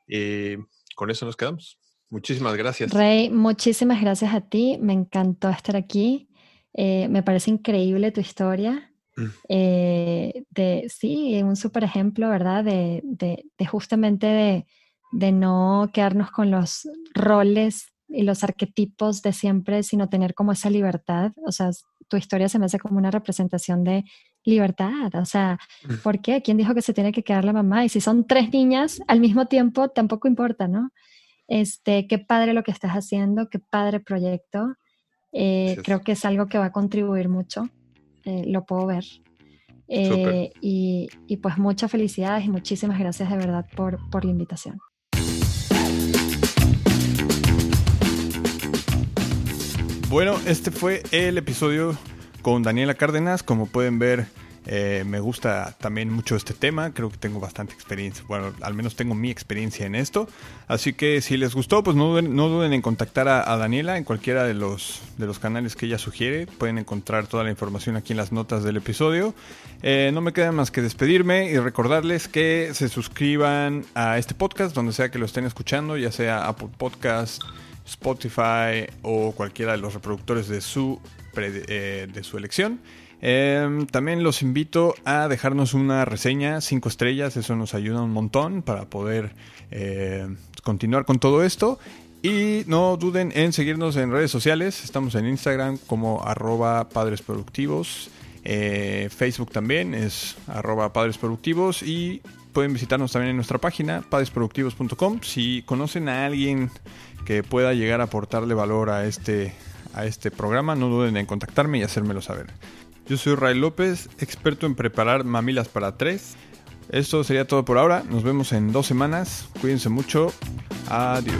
Y con eso nos quedamos. Muchísimas gracias. Rey, muchísimas gracias a ti. Me encantó estar aquí. Eh, me parece increíble tu historia. Mm. Eh, de, sí, un súper ejemplo, ¿verdad? De, de, de justamente de, de no quedarnos con los roles y los arquetipos de siempre, sino tener como esa libertad. O sea, tu historia se me hace como una representación de libertad. O sea, mm. ¿por qué? ¿Quién dijo que se tiene que quedar la mamá? Y si son tres niñas al mismo tiempo, tampoco importa, ¿no? Este, qué padre lo que estás haciendo, qué padre proyecto. Eh, creo que es algo que va a contribuir mucho, eh, lo puedo ver. Eh, y, y, pues muchas felicidades y muchísimas gracias de verdad por, por la invitación. Bueno, este fue el episodio con Daniela Cárdenas. Como pueden ver, eh, me gusta también mucho este tema. Creo que tengo bastante experiencia. Bueno, al menos tengo mi experiencia en esto. Así que si les gustó, pues no duden, en contactar a, Daniela en cualquiera de los, de los canales que ella sugiere. Pueden encontrar toda la información aquí en las notas del episodio. Eh, no me queda más que despedirme y recordarles que se suscriban a este podcast donde sea que lo estén escuchando, ya sea Apple Podcast. Spotify o cualquiera de los reproductores de su, eh, de su elección. Em, también los invito a dejarnos una reseña, 5 estrellas, eso nos ayuda un montón para poder eh, continuar con todo esto. Y no duden en seguirnos en redes sociales, estamos en Instagram como arroba padres productivos, eh, Facebook también es arroba padres productivos y pueden visitarnos también en nuestra página padresproductivos.com si conocen a alguien que pueda llegar a aportarle valor a este, a este programa, no duden en contactarme y hacérmelo saber. Yo soy Ray López, experto en preparar mamilas para tres. Esto sería todo por ahora. Nos vemos en dos semanas. Cuídense mucho. Adiós.